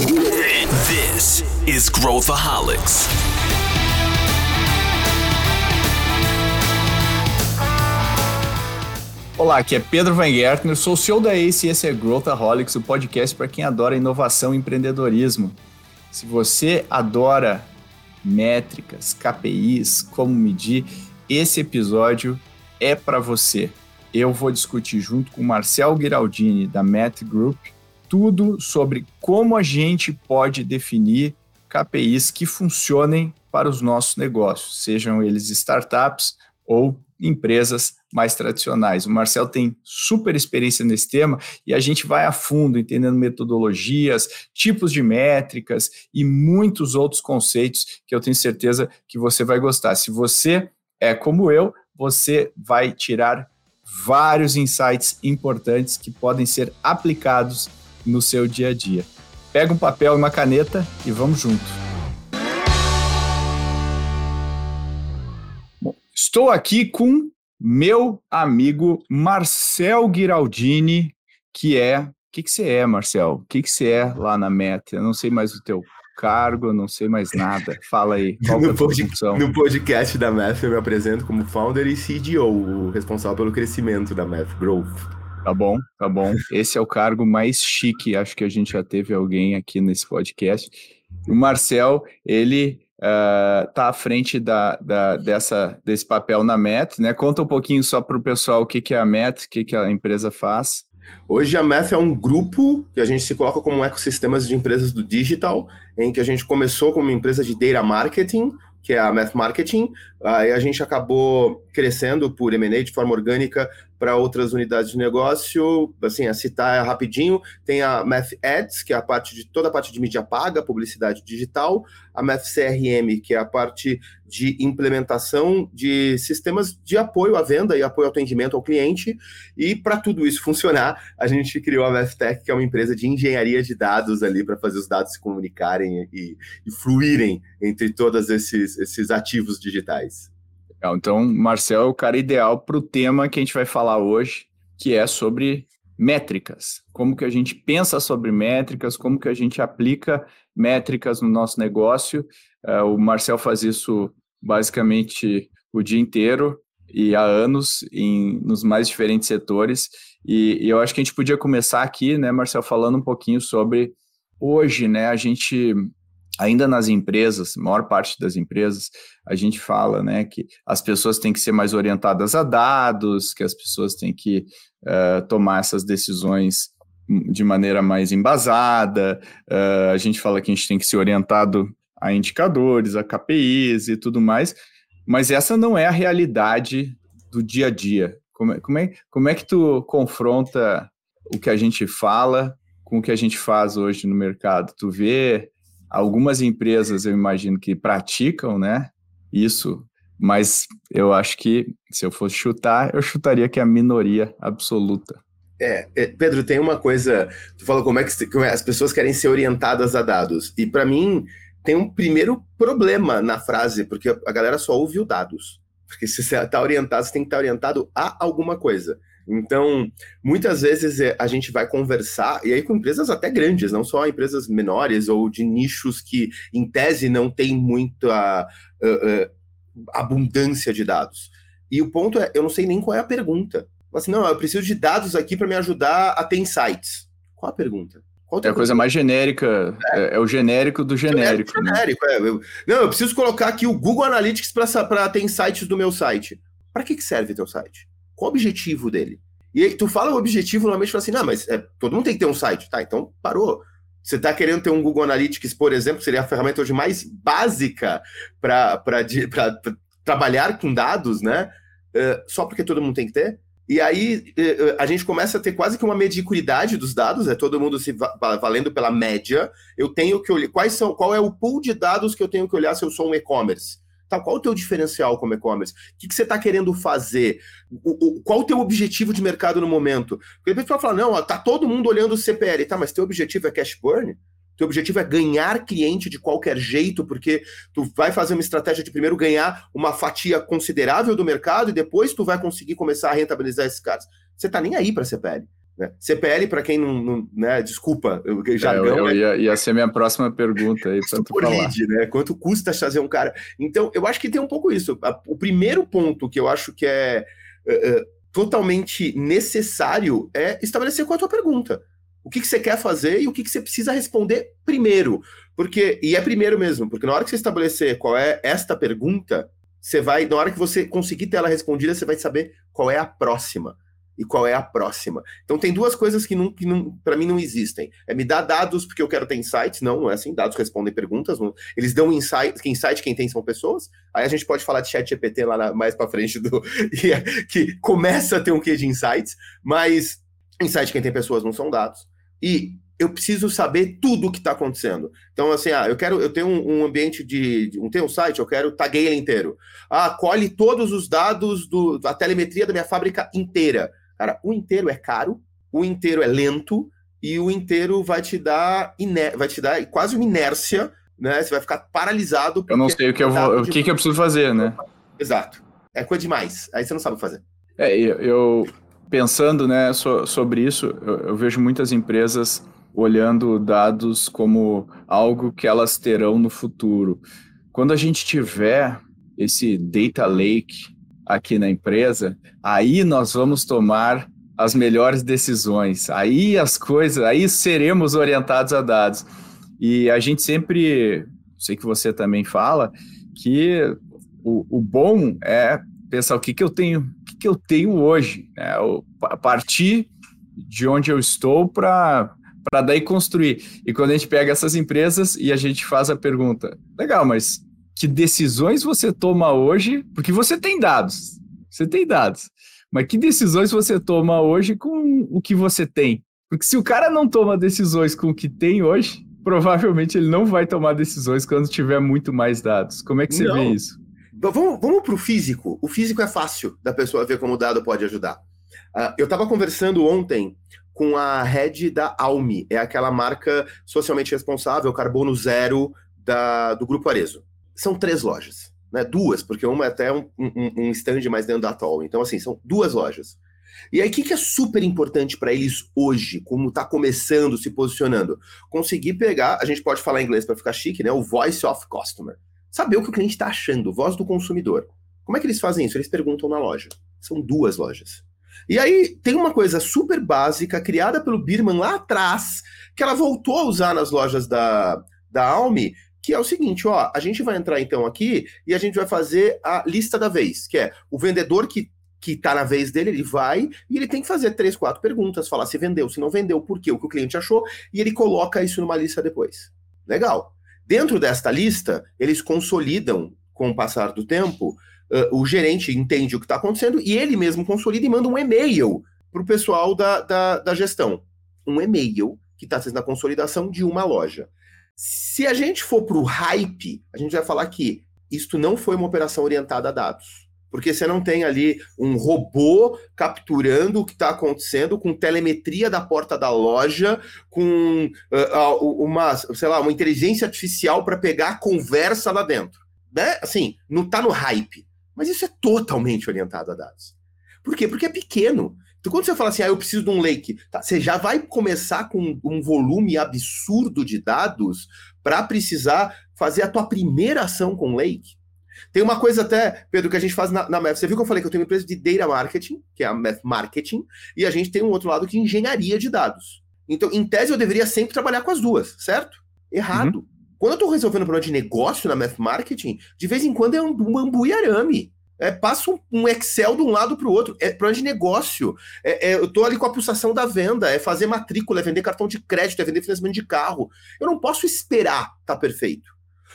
This is Growthaholics. Olá, aqui é Pedro Van Gertner, sou o CEO da ACE e esse é Growthaholics, o podcast para quem adora inovação e empreendedorismo. Se você adora métricas, KPIs, como medir, esse episódio é para você. Eu vou discutir junto com Marcel Giraldini da Met Group tudo sobre como a gente pode definir KPIs que funcionem para os nossos negócios, sejam eles startups ou empresas mais tradicionais. O Marcel tem super experiência nesse tema e a gente vai a fundo entendendo metodologias, tipos de métricas e muitos outros conceitos que eu tenho certeza que você vai gostar. Se você é como eu, você vai tirar vários insights importantes que podem ser aplicados no seu dia a dia. Pega um papel e uma caneta e vamos junto. Bom, estou aqui com meu amigo Marcel Giraldini, que é. O que, que você é, Marcel? O que, que você é lá na Meta? Eu não sei mais o teu cargo, não sei mais nada. Fala aí, qual no, é a pod função? no podcast da Math eu me apresento como founder e CDO, o responsável pelo crescimento da Math Growth. Tá bom, tá bom. Esse é o cargo mais chique, acho que a gente já teve alguém aqui nesse podcast. O Marcel, ele uh, tá à frente da, da, dessa, desse papel na MET, né? Conta um pouquinho só para o pessoal o que, que é a MET, o que, que a empresa faz. Hoje a MET é um grupo que a gente se coloca como um ecossistemas de empresas do digital, em que a gente começou como uma empresa de data marketing, que é a Math Marketing, aí a gente acabou crescendo por M&A de forma orgânica para outras unidades de negócio, assim, a citar rapidinho, tem a Math Ads, que é a parte de toda a parte de mídia paga, publicidade digital, a Math CRM, que é a parte de implementação de sistemas de apoio à venda e apoio ao atendimento ao cliente, e para tudo isso funcionar, a gente criou a Math Tech, que é uma empresa de engenharia de dados ali para fazer os dados se comunicarem e, e fluírem entre todos esses, esses ativos digitais. Legal. Então, Marcel é o cara ideal para o tema que a gente vai falar hoje, que é sobre métricas. Como que a gente pensa sobre métricas, como que a gente aplica métricas no nosso negócio. Uh, o Marcel faz isso basicamente o dia inteiro e há anos em, nos mais diferentes setores. E, e eu acho que a gente podia começar aqui, né, Marcel, falando um pouquinho sobre hoje, né, a gente ainda nas empresas, maior parte das empresas, a gente fala né, que as pessoas têm que ser mais orientadas a dados, que as pessoas têm que uh, tomar essas decisões de maneira mais embasada, uh, a gente fala que a gente tem que ser orientado a indicadores, a KPIs e tudo mais, mas essa não é a realidade do dia a dia. Como é, como é, como é que tu confronta o que a gente fala com o que a gente faz hoje no mercado? Tu vê Algumas empresas eu imagino que praticam, né? Isso, mas eu acho que se eu fosse chutar, eu chutaria que é a minoria absoluta. É, é, Pedro, tem uma coisa. Tu falou como é que é, as pessoas querem ser orientadas a dados. E para mim, tem um primeiro problema na frase, porque a galera só ouve o dados. Porque se você está orientado, você tem que estar tá orientado a alguma coisa. Então, muitas vezes é, a gente vai conversar, e aí com empresas até grandes, não só empresas menores ou de nichos que, em tese, não tem muita uh, uh, abundância de dados. E o ponto é, eu não sei nem qual é a pergunta. Assim, não, eu preciso de dados aqui para me ajudar a ter insights. Qual a pergunta? É a coisa mais genérica, é. é, é o genérico do genérico. genérico, né? é. Eu, não, eu preciso colocar aqui o Google Analytics para ter insights do meu site. Para que, que serve teu site? Qual o objetivo dele? E aí tu fala o objetivo, normalmente fala assim, não, mas é, todo mundo tem que ter um site. Tá, então parou. Você está querendo ter um Google Analytics, por exemplo, seria a ferramenta hoje mais básica para trabalhar com dados, né? Uh, só porque todo mundo tem que ter? E aí uh, a gente começa a ter quase que uma mediocridade dos dados, é todo mundo se valendo pela média. Eu tenho que olhar quais são, qual é o pool de dados que eu tenho que olhar se eu sou um e-commerce. Tá, qual o teu diferencial como e-commerce? O que, que você está querendo fazer? O, o, qual o teu objetivo de mercado no momento? Porque depois vai falar, não, ó, tá todo mundo olhando o CPL, tá, mas teu objetivo é cash burn? Teu objetivo é ganhar cliente de qualquer jeito, porque tu vai fazer uma estratégia de primeiro ganhar uma fatia considerável do mercado e depois tu vai conseguir começar a rentabilizar esses caras. Você tá nem aí para CPL. Né? CPL, para quem não, não, né, desculpa, jargão. É, eu, eu ia, ia, ser minha próxima pergunta aí falar. Lead, né? Quanto custa fazer um cara? Então, eu acho que tem um pouco isso. O primeiro ponto que eu acho que é uh, totalmente necessário é estabelecer qual é a tua pergunta. O que, que você quer fazer e o que, que você precisa responder primeiro. Porque, e é primeiro mesmo, porque na hora que você estabelecer qual é esta pergunta, você vai, na hora que você conseguir ter ela respondida, você vai saber qual é a próxima e qual é a próxima. Então tem duas coisas que, não, que não, para mim não existem. É me dar dados porque eu quero ter insights. Não, não é assim. Dados respondem perguntas. Não, eles dão insight. Que insight quem tem são pessoas. Aí a gente pode falar de chat GPT lá na, mais para frente do que começa a ter um quê de insights, mas insight quem tem pessoas não são dados. E eu preciso saber tudo o que está acontecendo. Então, assim, ah, eu quero, eu tenho um, um ambiente de, um, tenho um site, eu quero taguei ele inteiro. Ah, colhe todos os dados do, da telemetria da minha fábrica inteira. Cara, o inteiro é caro, o inteiro é lento e o inteiro vai te dar iner vai te dar quase uma inércia, né? Você vai ficar paralisado. Eu não sei o que eu vou, o que, que eu preciso fazer, né? Exato. É coisa demais. Aí você não sabe fazer. É, eu pensando, né, so, sobre isso, eu, eu vejo muitas empresas olhando dados como algo que elas terão no futuro. Quando a gente tiver esse data lake aqui na empresa, aí nós vamos tomar as melhores decisões. Aí as coisas, aí seremos orientados a dados. E a gente sempre, sei que você também fala, que o, o bom é pensar o que, que eu tenho, que, eu tenho hoje, né? a partir de onde eu estou para para daí construir. E quando a gente pega essas empresas e a gente faz a pergunta, legal, mas que decisões você toma hoje? Porque você tem dados, você tem dados. Mas que decisões você toma hoje com o que você tem? Porque se o cara não toma decisões com o que tem hoje, provavelmente ele não vai tomar decisões quando tiver muito mais dados. Como é que você não. vê isso? Vamos, vamos para o físico. O físico é fácil da pessoa ver como o dado pode ajudar. Uh, eu estava conversando ontem com a head da Almi, é aquela marca socialmente responsável, carbono zero da, do Grupo Arezo são três lojas, né? Duas, porque uma é até um, um, um stand mais dentro da Atoll. Então, assim, são duas lojas. E aí, o que, que é super importante para eles hoje, como está começando, se posicionando? Conseguir pegar, a gente pode falar em inglês para ficar chique, né? O voice of customer. Saber o que o cliente está achando, voz do consumidor. Como é que eles fazem isso? Eles perguntam na loja. São duas lojas. E aí tem uma coisa super básica, criada pelo Birman lá atrás, que ela voltou a usar nas lojas da, da Almi, que é o seguinte, ó, a gente vai entrar então aqui e a gente vai fazer a lista da vez, que é o vendedor que que está na vez dele, ele vai e ele tem que fazer três, quatro perguntas, falar se vendeu, se não vendeu, por quê, o que o cliente achou, e ele coloca isso numa lista depois. Legal. Dentro desta lista, eles consolidam, com o passar do tempo, uh, o gerente entende o que está acontecendo e ele mesmo consolida e manda um e-mail para o pessoal da, da, da gestão. Um e-mail que está sendo a consolidação de uma loja. Se a gente for para o hype, a gente vai falar que isto não foi uma operação orientada a dados. Porque você não tem ali um robô capturando o que está acontecendo com telemetria da porta da loja, com uh, uma, sei lá, uma inteligência artificial para pegar a conversa lá dentro. Né? Assim, não está no hype. Mas isso é totalmente orientado a dados. Por quê? Porque é pequeno. Então, quando você fala assim, ah, eu preciso de um lake, tá, você já vai começar com um volume absurdo de dados para precisar fazer a tua primeira ação com lake. Tem uma coisa até, Pedro, que a gente faz na, na Você viu que eu falei que eu tenho uma empresa de data marketing, que é a Math Marketing, e a gente tem um outro lado que é engenharia de dados. Então, em tese, eu deveria sempre trabalhar com as duas, certo? Errado. Uhum. Quando eu estou resolvendo um problema de negócio na Math Marketing, de vez em quando é um, um ambu e arame é, passa um, um, Excel de um lado para o outro. É plano de negócio. É, é, eu estou ali com a pulsação da venda, é fazer matrícula, é vender cartão de crédito, é vender financiamento de carro. Eu não posso esperar tá perfeito.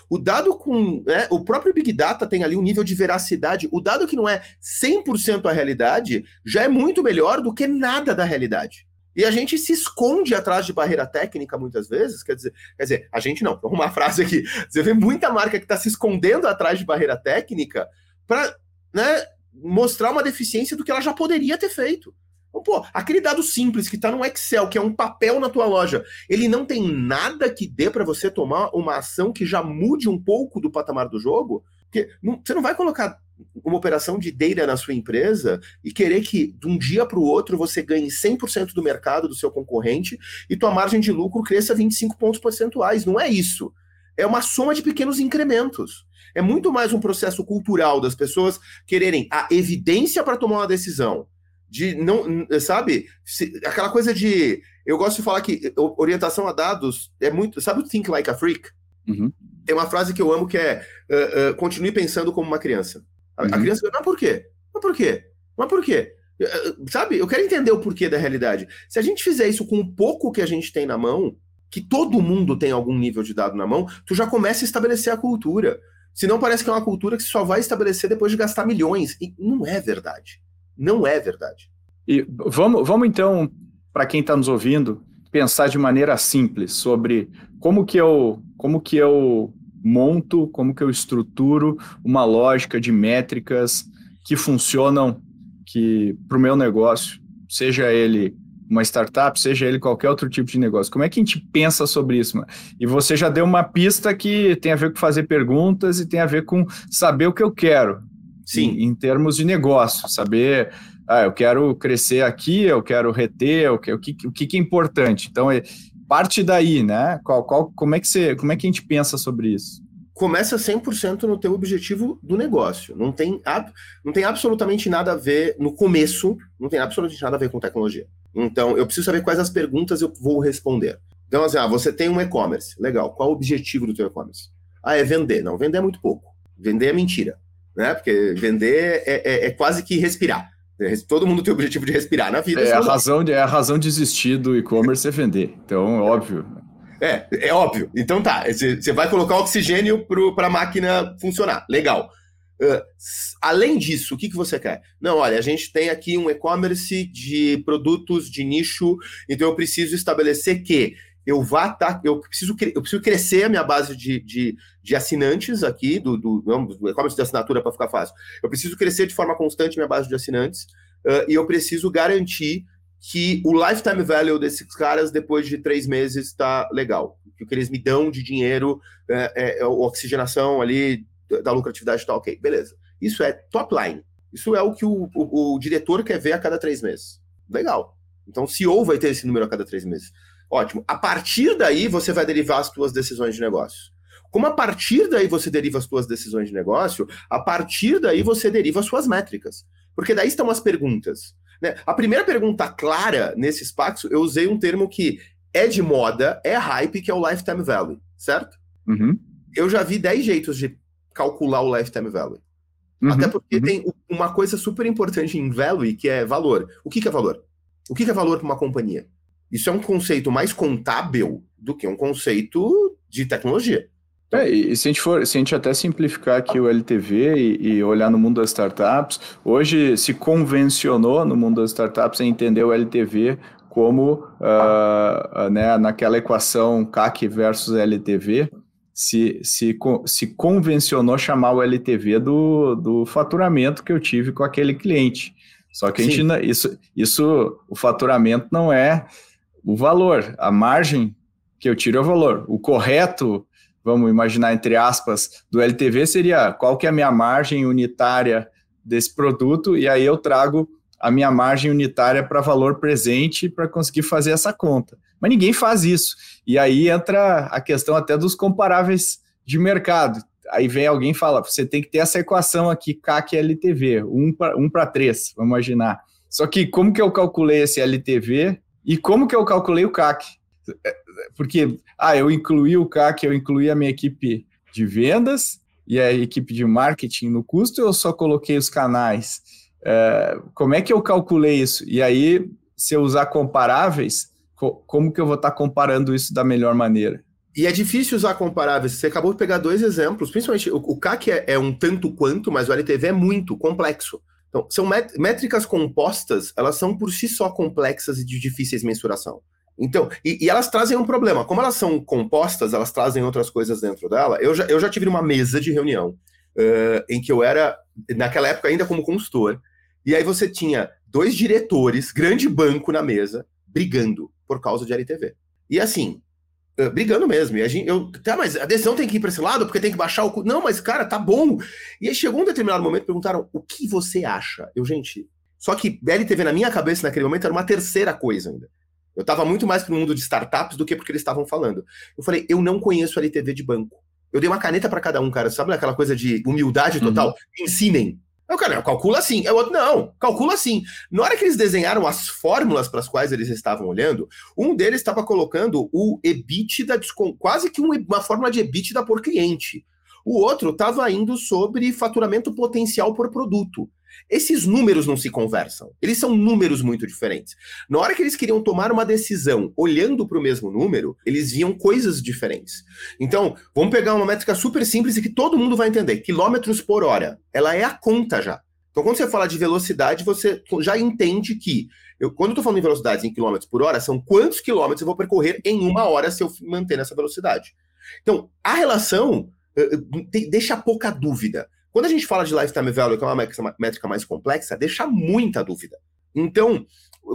O dado com. Né, o próprio Big Data tem ali um nível de veracidade. O dado que não é 100% a realidade já é muito melhor do que nada da realidade. E a gente se esconde atrás de barreira técnica muitas vezes. Quer dizer, quer dizer a gente não, uma frase aqui. Você vê muita marca que está se escondendo atrás de barreira técnica para né, mostrar uma deficiência do que ela já poderia ter feito. Então, pô, aquele dado simples que está no Excel, que é um papel na tua loja, ele não tem nada que dê para você tomar uma ação que já mude um pouco do patamar do jogo? Porque não, você não vai colocar uma operação de data na sua empresa e querer que de um dia para o outro você ganhe 100% do mercado do seu concorrente e tua margem de lucro cresça 25 pontos percentuais. Não é isso. É uma soma de pequenos incrementos. É muito mais um processo cultural das pessoas quererem a evidência para tomar uma decisão. De não, sabe? aquela coisa de. Eu gosto de falar que orientação a dados é muito. Sabe o Think Like a Freak? Uhum. Tem uma frase que eu amo que é: uh, uh, continue pensando como uma criança. A, uhum. a criança, mas por quê? Mas por quê? Mas por quê? Sabe, eu quero entender o porquê da realidade. Se a gente fizer isso com o pouco que a gente tem na mão, que todo mundo tem algum nível de dado na mão, tu já começa a estabelecer a cultura. Senão parece que é uma cultura que só vai estabelecer depois de gastar milhões. E não é verdade. Não é verdade. E vamos, vamos então, para quem está nos ouvindo, pensar de maneira simples sobre como que eu, como que eu monto, como que eu estruturo uma lógica de métricas que funcionam que para o meu negócio, seja ele uma startup, seja ele qualquer outro tipo de negócio. Como é que a gente pensa sobre isso? Mano? E você já deu uma pista que tem a ver com fazer perguntas e tem a ver com saber o que eu quero. Sim. Em, em termos de negócio, saber, ah, eu quero crescer aqui, eu quero reter, o que, o que, o que é importante. Então, é, parte daí, né? Qual, qual, como, é que você, como é que a gente pensa sobre isso? Começa 100% no teu objetivo do negócio. Não tem, não tem absolutamente nada a ver, no começo, não tem absolutamente nada a ver com tecnologia. Então, eu preciso saber quais as perguntas eu vou responder. Então, assim, ah, você tem um e-commerce. Legal. Qual o objetivo do teu e-commerce? Ah, é vender. Não, vender é muito pouco. Vender é mentira. Né? Porque vender é, é, é quase que respirar. Todo mundo tem o objetivo de respirar na vida. É a, razão de, é a razão de existir do e-commerce é vender. Então, é óbvio. É, é óbvio. Então tá, você vai colocar oxigênio para a máquina funcionar. Legal. Uh, além disso, o que, que você quer? Não, olha, a gente tem aqui um e-commerce de produtos de nicho, então eu preciso estabelecer que eu vá tá, eu preciso eu preciso crescer a minha base de, de, de assinantes aqui do, do, do e-commerce de assinatura para ficar fácil. Eu preciso crescer de forma constante minha base de assinantes uh, e eu preciso garantir que o lifetime value desses caras depois de três meses está legal, que o que eles me dão de dinheiro, é, é, oxigenação ali da lucratividade está ok, beleza. Isso é top line. Isso é o que o, o, o diretor quer ver a cada três meses. Legal. Então, CEO vai ter esse número a cada três meses. Ótimo. A partir daí, você vai derivar as suas decisões de negócio. Como a partir daí você deriva as suas decisões de negócio, a partir daí você deriva as suas métricas. Porque daí estão as perguntas. Né? A primeira pergunta clara nesse espaço, eu usei um termo que é de moda, é hype, que é o lifetime value, certo? Uhum. Eu já vi 10 jeitos de calcular o lifetime value. Uhum, Até porque uhum. tem uma coisa super importante em value, que é valor. O que, que é valor? O que, que é valor para uma companhia? Isso é um conceito mais contábil do que um conceito de tecnologia. Então, é, e se a gente for, se a gente até simplificar aqui o LTV e, e, olhar no mundo das startups, hoje se convencionou no mundo das startups em entender o LTV como uh, né, naquela equação CAC versus LTV, se, se, se convencionou chamar o LTV do, do faturamento que eu tive com aquele cliente. Só que a gente, isso, isso, o faturamento não é o valor, a margem que eu tiro é o valor. O correto, vamos imaginar entre aspas, do LTV seria qual que é a minha margem unitária desse produto e aí eu trago a minha margem unitária para valor presente para conseguir fazer essa conta. Mas ninguém faz isso. E aí entra a questão até dos comparáveis de mercado. Aí vem alguém e fala: você tem que ter essa equação aqui, CAC e LTV, 1 para um 3, vamos imaginar. Só que como que eu calculei esse LTV e como que eu calculei o CAC? Porque, ah, eu incluí o CAC, eu incluí a minha equipe de vendas e a equipe de marketing no custo, eu só coloquei os canais. É, como é que eu calculei isso? E aí, se eu usar comparáveis, co como que eu vou estar tá comparando isso da melhor maneira? E é difícil usar comparáveis. Você acabou de pegar dois exemplos, principalmente o, o CAC é, é, um tanto quanto, mas o LTV é muito complexo. Então, são métricas compostas, elas são por si só complexas e de difíceis mensuração. Então, e, e, elas trazem um problema. Como elas são compostas, elas trazem outras coisas dentro dela. Eu já, eu já tive uma mesa de reunião uh, em que eu era, naquela época, ainda como consultor, e aí você tinha dois diretores, grande banco na mesa, brigando por causa de LTV. E assim, uh, brigando mesmo. E a gente, eu, tá, mas a decisão tem que ir para esse lado porque tem que baixar o. Não, mas cara, tá bom. E aí chegou um determinado momento perguntaram: o que você acha? Eu, gente. Só que BLTV na minha cabeça naquele momento era uma terceira coisa ainda. Eu estava muito mais pro mundo de startups do que porque eles estavam falando. Eu falei, eu não conheço LTV de banco. Eu dei uma caneta para cada um, cara. Sabe aquela coisa de humildade total? Uhum. Ensinem. Eu, cara, calcula assim. É outro, não, calcula assim. Na hora que eles desenharam as fórmulas para as quais eles estavam olhando, um deles estava colocando o EBITDA, quase que uma fórmula de EBITDA por cliente. O outro estava indo sobre faturamento potencial por produto. Esses números não se conversam. Eles são números muito diferentes. Na hora que eles queriam tomar uma decisão olhando para o mesmo número, eles viam coisas diferentes. Então, vamos pegar uma métrica super simples e que todo mundo vai entender: quilômetros por hora. Ela é a conta já. Então, quando você fala de velocidade, você já entende que, eu, quando eu estou falando em velocidades em quilômetros por hora, são quantos quilômetros eu vou percorrer em uma hora se eu manter essa velocidade. Então, a relação uh, uh, deixa pouca dúvida. Quando a gente fala de lifetime value, que é uma métrica mais complexa, deixa muita dúvida. Então,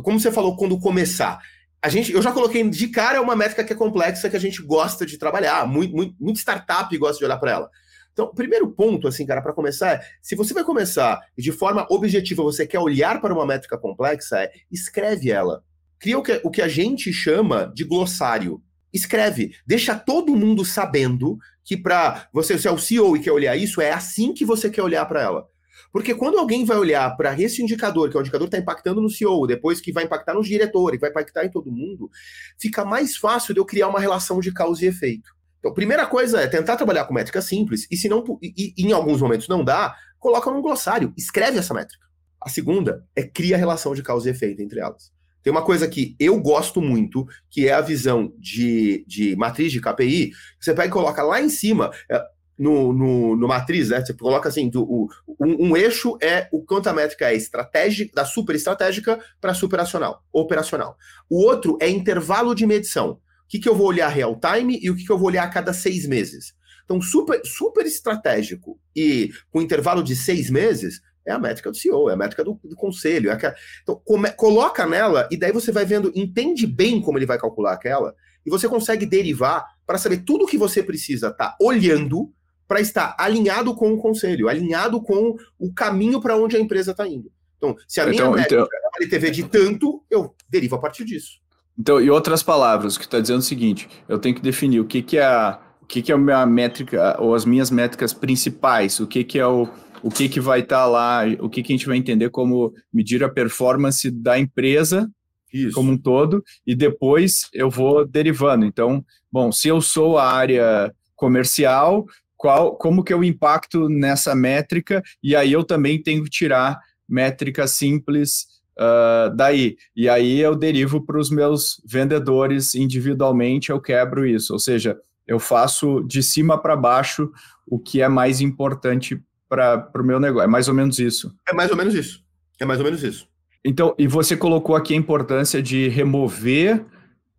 como você falou, quando começar, a gente, eu já coloquei de cara uma métrica que é complexa, que a gente gosta de trabalhar, muito, muito, muito startup gosta de olhar para ela. Então, o primeiro ponto, assim, cara, para começar, é, se você vai começar de forma objetiva você quer olhar para uma métrica complexa, é escreve ela. Cria o que, o que a gente chama de glossário. Escreve, deixa todo mundo sabendo que para você, se é o CEO e quer olhar isso, é assim que você quer olhar para ela. Porque quando alguém vai olhar para esse indicador, que é o indicador que está impactando no CEO, depois que vai impactar nos diretores, vai impactar em todo mundo, fica mais fácil de eu criar uma relação de causa e efeito. Então, primeira coisa é tentar trabalhar com métrica simples, e se não, e, e em alguns momentos não dá, coloca num glossário, escreve essa métrica. A segunda é cria relação de causa e efeito entre elas. Tem uma coisa que eu gosto muito, que é a visão de, de matriz de KPI. Você pega e coloca lá em cima, é, no, no, no matriz, né? Você coloca assim: do, o, um, um, eixo é o quanto a métrica é estratégica, da super estratégica para superacional, operacional. O outro é intervalo de medição. O que, que eu vou olhar real time e o que, que eu vou olhar a cada seis meses. Então, super, super estratégico e com intervalo de seis meses, é a métrica do CEO, é a métrica do, do conselho. É a, então, come, coloca nela e daí você vai vendo, entende bem como ele vai calcular aquela, e você consegue derivar para saber tudo o que você precisa estar tá olhando para estar alinhado com o conselho, alinhado com o caminho para onde a empresa está indo. Então, se a minha então, métrica então... é de tanto, eu derivo a partir disso. Então, em outras palavras, o que está dizendo é o seguinte: eu tenho que definir o que, que é a, o que, que é a minha métrica, ou as minhas métricas principais, o que, que é o o que, que vai estar tá lá, o que, que a gente vai entender como medir a performance da empresa Isso. como um todo, e depois eu vou derivando. Então, bom, se eu sou a área comercial, qual, como que eu impacto nessa métrica, e aí eu também tenho que tirar métricas simples uh, daí. E aí eu derivo para os meus vendedores individualmente, eu quebro isso. Ou seja, eu faço de cima para baixo o que é mais importante para o meu negócio. É mais ou menos isso. É mais ou menos isso. É mais ou menos isso. Então, e você colocou aqui a importância de remover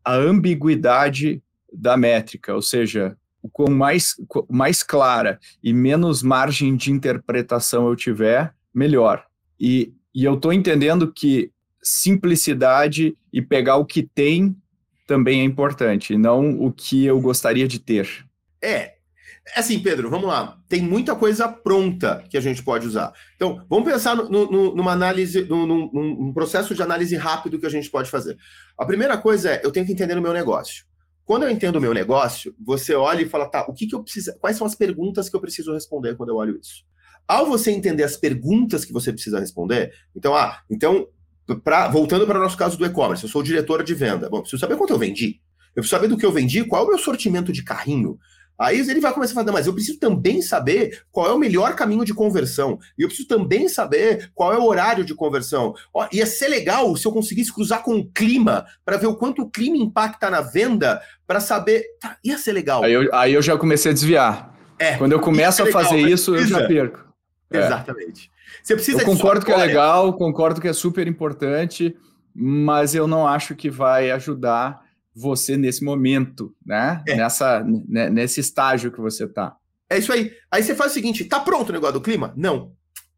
a ambiguidade da métrica, ou seja, com mais, mais clara e menos margem de interpretação eu tiver, melhor. E, e eu estou entendendo que simplicidade e pegar o que tem também é importante, e não o que eu gostaria de ter. É, Assim, Pedro, vamos lá. Tem muita coisa pronta que a gente pode usar. Então, vamos pensar no, no, numa análise, no, num, processo de análise rápido que a gente pode fazer. A primeira coisa é, eu tenho que entender o meu negócio. Quando eu entendo o meu negócio, você olha e fala, tá, o que, que eu preciso, quais são as perguntas que eu preciso responder quando eu olho isso? Ao você entender as perguntas que você precisa responder, então, ah, então, pra, voltando para o nosso caso do e-commerce, eu sou diretora de venda. Bom, preciso saber quanto eu vendi. Eu preciso saber do que eu vendi, qual é o meu sortimento de carrinho. Aí ele vai começar a falar, mas eu preciso também saber qual é o melhor caminho de conversão. E eu preciso também saber qual é o horário de conversão. Ó, ia ser legal se eu conseguisse cruzar com o clima para ver o quanto o clima impacta na venda, para saber. Tá, ia ser legal. Aí eu, aí eu já comecei a desviar. É, Quando eu começo a fazer legal, isso, eu já perco. É. Exatamente. Você precisa eu concordo que é legal, concordo que é super importante, mas eu não acho que vai ajudar você nesse momento, né? É. Nessa, nesse estágio que você está. É isso aí. Aí você faz o seguinte: tá pronto o negócio do clima? Não.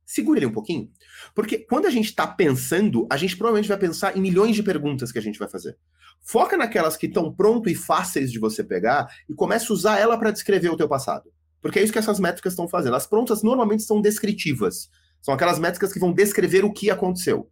Segura ele um pouquinho. Porque quando a gente está pensando, a gente provavelmente vai pensar em milhões de perguntas que a gente vai fazer. Foca naquelas que estão pronto e fáceis de você pegar e comece a usar ela para descrever o teu passado. Porque é isso que essas métricas estão fazendo. As prontas normalmente são descritivas. São aquelas métricas que vão descrever o que aconteceu.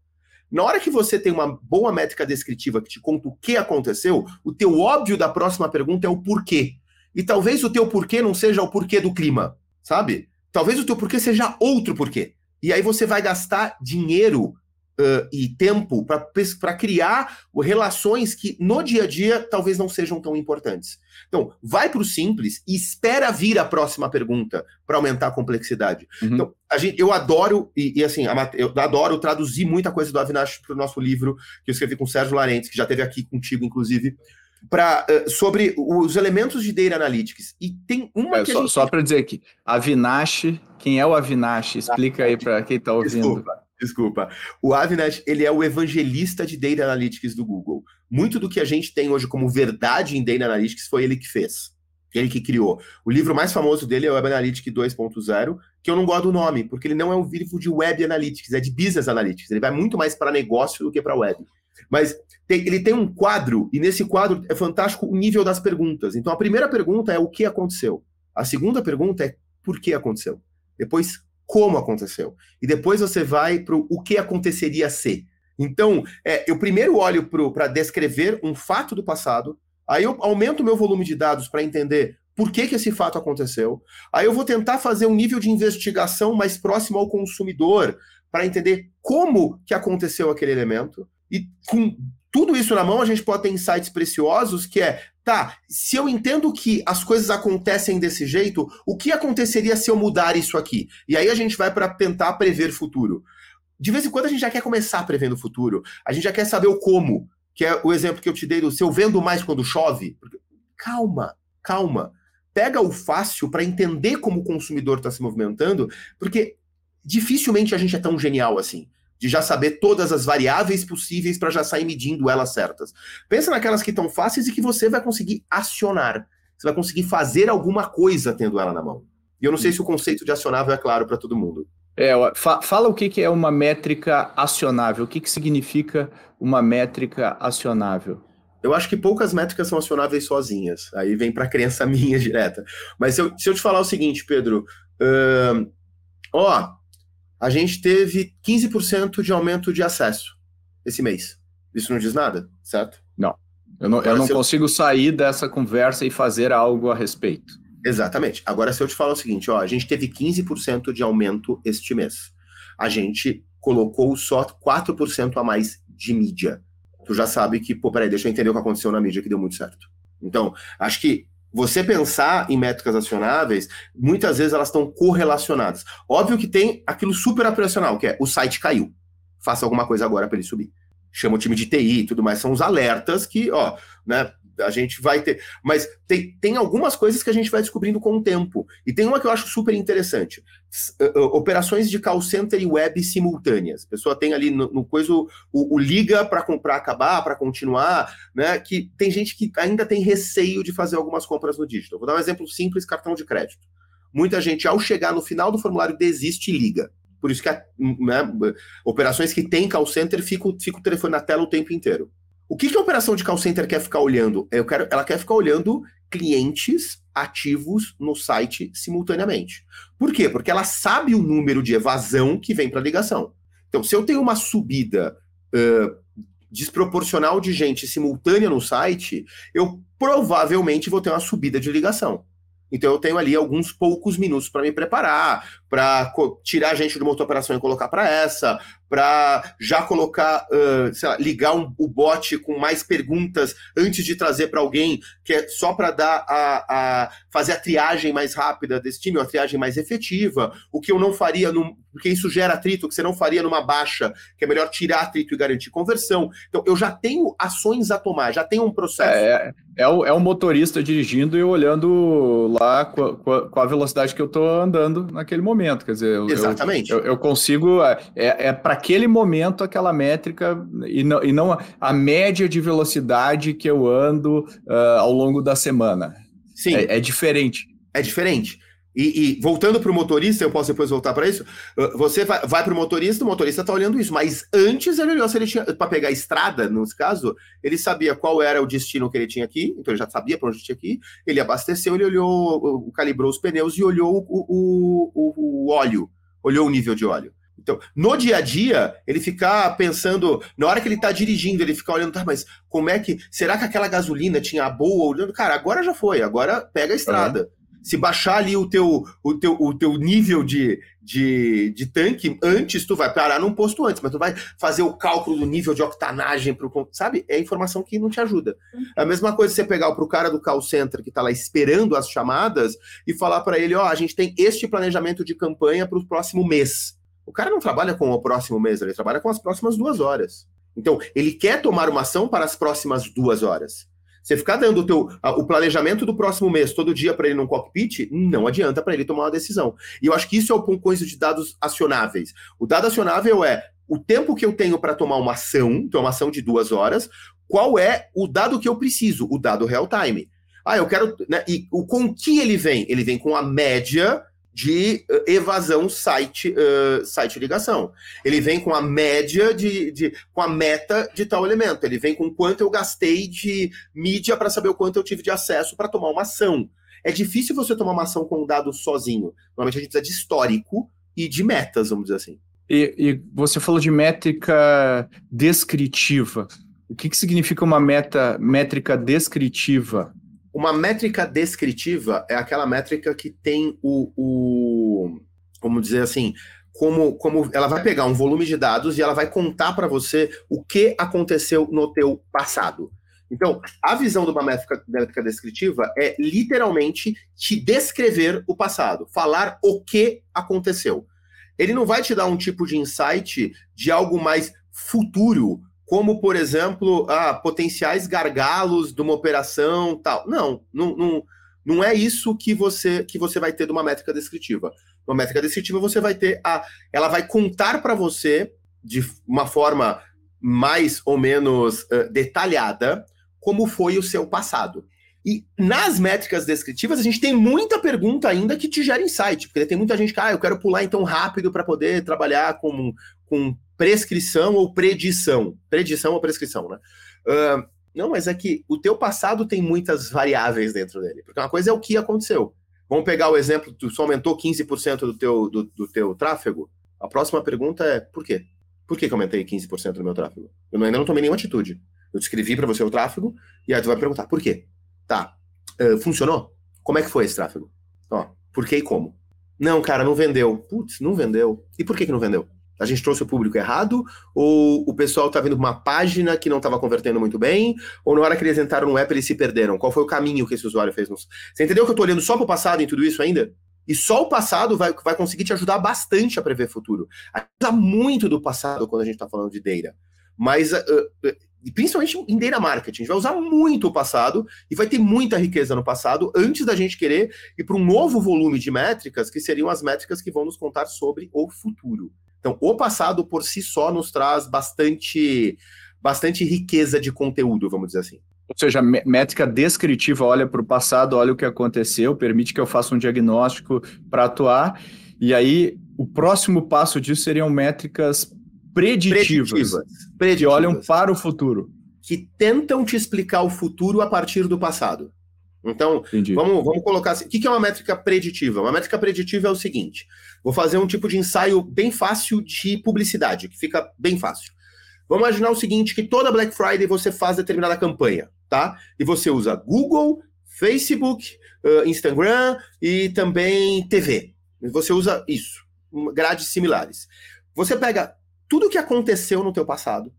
Na hora que você tem uma boa métrica descritiva que te conta o que aconteceu, o teu óbvio da próxima pergunta é o porquê. E talvez o teu porquê não seja o porquê do clima, sabe? Talvez o teu porquê seja outro porquê. E aí você vai gastar dinheiro uh, e tempo para criar relações que no dia a dia talvez não sejam tão importantes. Então, vai para o simples e espera vir a próxima pergunta para aumentar a complexidade. Uhum. Então, a gente, eu adoro, e, e, assim, eu adoro traduzir muita coisa do Avinash para o nosso livro, que eu escrevi com o Sérgio Larentes, que já teve aqui contigo, inclusive, pra, uh, sobre os elementos de Data Analytics. E tem uma é, só, gente... só para dizer aqui, Avinash, quem é o Avinash? Explica aí para quem está ouvindo. Desculpa. Desculpa. O Avinash, ele é o evangelista de Data Analytics do Google. Muito do que a gente tem hoje como verdade em Data Analytics foi ele que fez. Ele que criou. O livro mais famoso dele é o Web Analytics 2.0, que eu não gosto do nome, porque ele não é um livro de Web Analytics, é de Business Analytics. Ele vai muito mais para negócio do que para web. Mas tem, ele tem um quadro, e nesse quadro é fantástico o nível das perguntas. Então a primeira pergunta é o que aconteceu. A segunda pergunta é por que aconteceu. Depois, como aconteceu. E depois você vai para o que aconteceria se. Então, é, eu primeiro olho para descrever um fato do passado, aí eu aumento o meu volume de dados para entender por que, que esse fato aconteceu. Aí eu vou tentar fazer um nível de investigação mais próximo ao consumidor para entender como que aconteceu aquele elemento. E com tudo isso na mão, a gente pode ter insights preciosos, que é, tá, se eu entendo que as coisas acontecem desse jeito, o que aconteceria se eu mudar isso aqui? E aí a gente vai para tentar prever futuro. De vez em quando a gente já quer começar prevendo o futuro, a gente já quer saber o como, que é o exemplo que eu te dei do se eu vendo mais quando chove. Calma, calma. Pega o fácil para entender como o consumidor está se movimentando, porque dificilmente a gente é tão genial assim de já saber todas as variáveis possíveis para já sair medindo elas certas. Pensa naquelas que estão fáceis e que você vai conseguir acionar. Você vai conseguir fazer alguma coisa tendo ela na mão. E eu não sei se o conceito de acionável é claro para todo mundo. É, fa fala o que, é uma métrica acionável. O que, que significa uma métrica acionável? Eu acho que poucas métricas são acionáveis sozinhas. Aí vem para a crença minha direta. Mas se eu, se eu te falar o seguinte, Pedro, uh, ó, a gente teve 15% de aumento de acesso esse mês. Isso não diz nada, certo? Não. Eu não, eu não consigo sair dessa conversa e fazer algo a respeito. Exatamente. Agora, se eu te falar o seguinte, ó, a gente teve 15% de aumento este mês. A gente colocou só 4% a mais de mídia. Tu já sabe que, pô, peraí, deixa eu entender o que aconteceu na mídia que deu muito certo. Então, acho que você pensar em métricas acionáveis, muitas vezes elas estão correlacionadas. Óbvio que tem aquilo super operacional, que é o site caiu. Faça alguma coisa agora para ele subir. Chama o time de TI e tudo mais. São os alertas que, ó, né? A gente vai ter. Mas tem, tem algumas coisas que a gente vai descobrindo com o tempo. E tem uma que eu acho super interessante: uh, uh, operações de call center e web simultâneas. A pessoa tem ali no, no coisa o, o, o liga para comprar, acabar, para continuar, né? Que tem gente que ainda tem receio de fazer algumas compras no digital. Vou dar um exemplo simples: cartão de crédito. Muita gente, ao chegar no final do formulário, desiste e liga. Por isso que né, operações que tem call center, fica, fica o telefone na tela o tempo inteiro. O que, que a operação de call center quer ficar olhando? Eu quero, ela quer ficar olhando clientes ativos no site simultaneamente. Por quê? Porque ela sabe o número de evasão que vem para a ligação. Então, se eu tenho uma subida uh, desproporcional de gente simultânea no site, eu provavelmente vou ter uma subida de ligação. Então eu tenho ali alguns poucos minutos para me preparar, para tirar a gente uma outra operação e colocar para essa, para já colocar, uh, lá, ligar um, o bot com mais perguntas antes de trazer para alguém, que é só para dar a, a, fazer a triagem mais rápida desse time, uma triagem mais efetiva, o que eu não faria, porque isso gera atrito, que você não faria numa baixa, que é melhor tirar atrito e garantir conversão. Então eu já tenho ações a tomar, já tenho um processo. É, é, o, é o motorista dirigindo e olhando lá com a, com a velocidade que eu estou andando naquele momento. Quer dizer, Exatamente. Eu, eu, eu consigo. É, é para aquele momento aquela métrica e não, e não a, a média de velocidade que eu ando uh, ao longo da semana. Sim. É, é, diferente. É diferente. E, e voltando para o motorista, eu posso depois voltar para isso. Você vai, vai para o motorista, o motorista está olhando isso, mas antes ele olhou se ele tinha para pegar a estrada, nesse caso, ele sabia qual era o destino que ele tinha aqui, então ele já sabia para onde tinha aqui. Ele abasteceu, ele olhou, calibrou os pneus e olhou o, o, o, o óleo, olhou o nível de óleo. Então, no dia a dia, ele ficar pensando, na hora que ele está dirigindo, ele ficar olhando, tá, mas como é que. Será que aquela gasolina tinha boa? Olhando, cara, agora já foi, agora pega a estrada. Uhum se baixar ali o teu, o teu, o teu nível de, de, de tanque antes, tu vai parar num posto antes, mas tu vai fazer o cálculo do nível de octanagem pro, sabe? É informação que não te ajuda. É a mesma coisa você pegar pro cara do call center que tá lá esperando as chamadas e falar para ele, ó, oh, a gente tem este planejamento de campanha para o próximo mês. O cara não trabalha com o próximo mês, ele trabalha com as próximas duas horas. Então, ele quer tomar uma ação para as próximas duas horas. Você ficar dando o, teu, o planejamento do próximo mês todo dia para ele num cockpit, não adianta para ele tomar uma decisão. E eu acho que isso é o coisa de dados acionáveis. O dado acionável é o tempo que eu tenho para tomar uma ação, então uma ação de duas horas, qual é o dado que eu preciso, o dado real time. Ah, eu quero. Né, e o, com que ele vem? Ele vem com a média de uh, evasão site, uh, site ligação. Ele vem com a média de, de, com a meta de tal elemento. Ele vem com quanto eu gastei de mídia para saber o quanto eu tive de acesso para tomar uma ação. É difícil você tomar uma ação com um dado sozinho. Normalmente a gente precisa de histórico e de metas, vamos dizer assim. E, e você falou de métrica descritiva. O que, que significa uma meta, métrica descritiva? Uma métrica descritiva é aquela métrica que tem o, o vamos dizer assim, como, como ela vai pegar um volume de dados e ela vai contar para você o que aconteceu no teu passado. Então, a visão de uma métrica, métrica descritiva é literalmente te descrever o passado, falar o que aconteceu. Ele não vai te dar um tipo de insight de algo mais futuro, como, por exemplo, ah, potenciais gargalos de uma operação tal. Não, não, não, não é isso que você que você vai ter de uma métrica descritiva. Uma métrica descritiva você vai ter a. Ela vai contar para você de uma forma mais ou menos uh, detalhada como foi o seu passado. E nas métricas descritivas, a gente tem muita pergunta ainda que te gera insight, porque tem muita gente que, ah, eu quero pular então rápido para poder trabalhar com, com prescrição ou predição. Predição ou prescrição, né? Uh, não, mas é que o teu passado tem muitas variáveis dentro dele. Porque uma coisa é o que aconteceu. Vamos pegar o exemplo, tu só aumentou 15% do teu, do, do, teu tráfego. A próxima pergunta é, por quê? Por que, que aumentei 15% do meu tráfego? Eu ainda não tomei nenhuma atitude. Eu descrevi para você o tráfego, e aí tu vai perguntar, por quê? Tá, uh, funcionou? Como é que foi esse tráfego? Ó, por que e como? Não, cara, não vendeu. Putz, não vendeu. E por que, que não vendeu? A gente trouxe o público errado, ou o pessoal está vindo uma página que não estava convertendo muito bem, ou na hora que eles entraram no app eles se perderam. Qual foi o caminho que esse usuário fez? Você entendeu que eu estou olhando só para o passado em tudo isso ainda? E só o passado vai, vai conseguir te ajudar bastante a prever futuro. Usa muito do passado quando a gente está falando de data. Mas, uh, uh, principalmente em data marketing, a gente vai usar muito o passado e vai ter muita riqueza no passado antes da gente querer ir para um novo volume de métricas, que seriam as métricas que vão nos contar sobre o futuro. Então, o passado por si só nos traz bastante, bastante riqueza de conteúdo, vamos dizer assim. Ou seja, métrica descritiva olha para o passado, olha o que aconteceu, permite que eu faça um diagnóstico para atuar. E aí, o próximo passo disso seriam métricas preditivas, preditivas, preditivas. que olham para o futuro. Que tentam te explicar o futuro a partir do passado. Então, vamos, vamos colocar assim. O que é uma métrica preditiva? Uma métrica preditiva é o seguinte: vou fazer um tipo de ensaio bem fácil de publicidade, que fica bem fácil. Vamos imaginar o seguinte: que toda Black Friday você faz determinada campanha, tá? E você usa Google, Facebook, Instagram e também TV. Você usa isso, grades similares. Você pega tudo o que aconteceu no teu passado,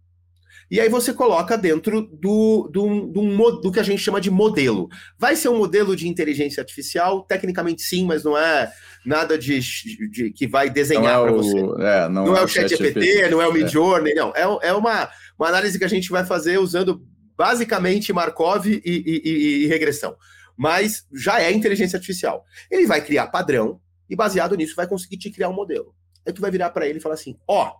e aí você coloca dentro do, do, do, do, que a gente chama de modelo. Vai ser um modelo de inteligência artificial? Tecnicamente sim, mas não é nada de, de que vai desenhar é para você. É, não, não, é, é o ChatGPT, não é o Midjourney, é. não. É, é uma, uma análise que a gente vai fazer usando basicamente Markov e, e, e, e regressão. Mas já é inteligência artificial. Ele vai criar padrão e baseado nisso vai conseguir te criar um modelo. Aí tu vai virar para ele e falar assim: ó, oh,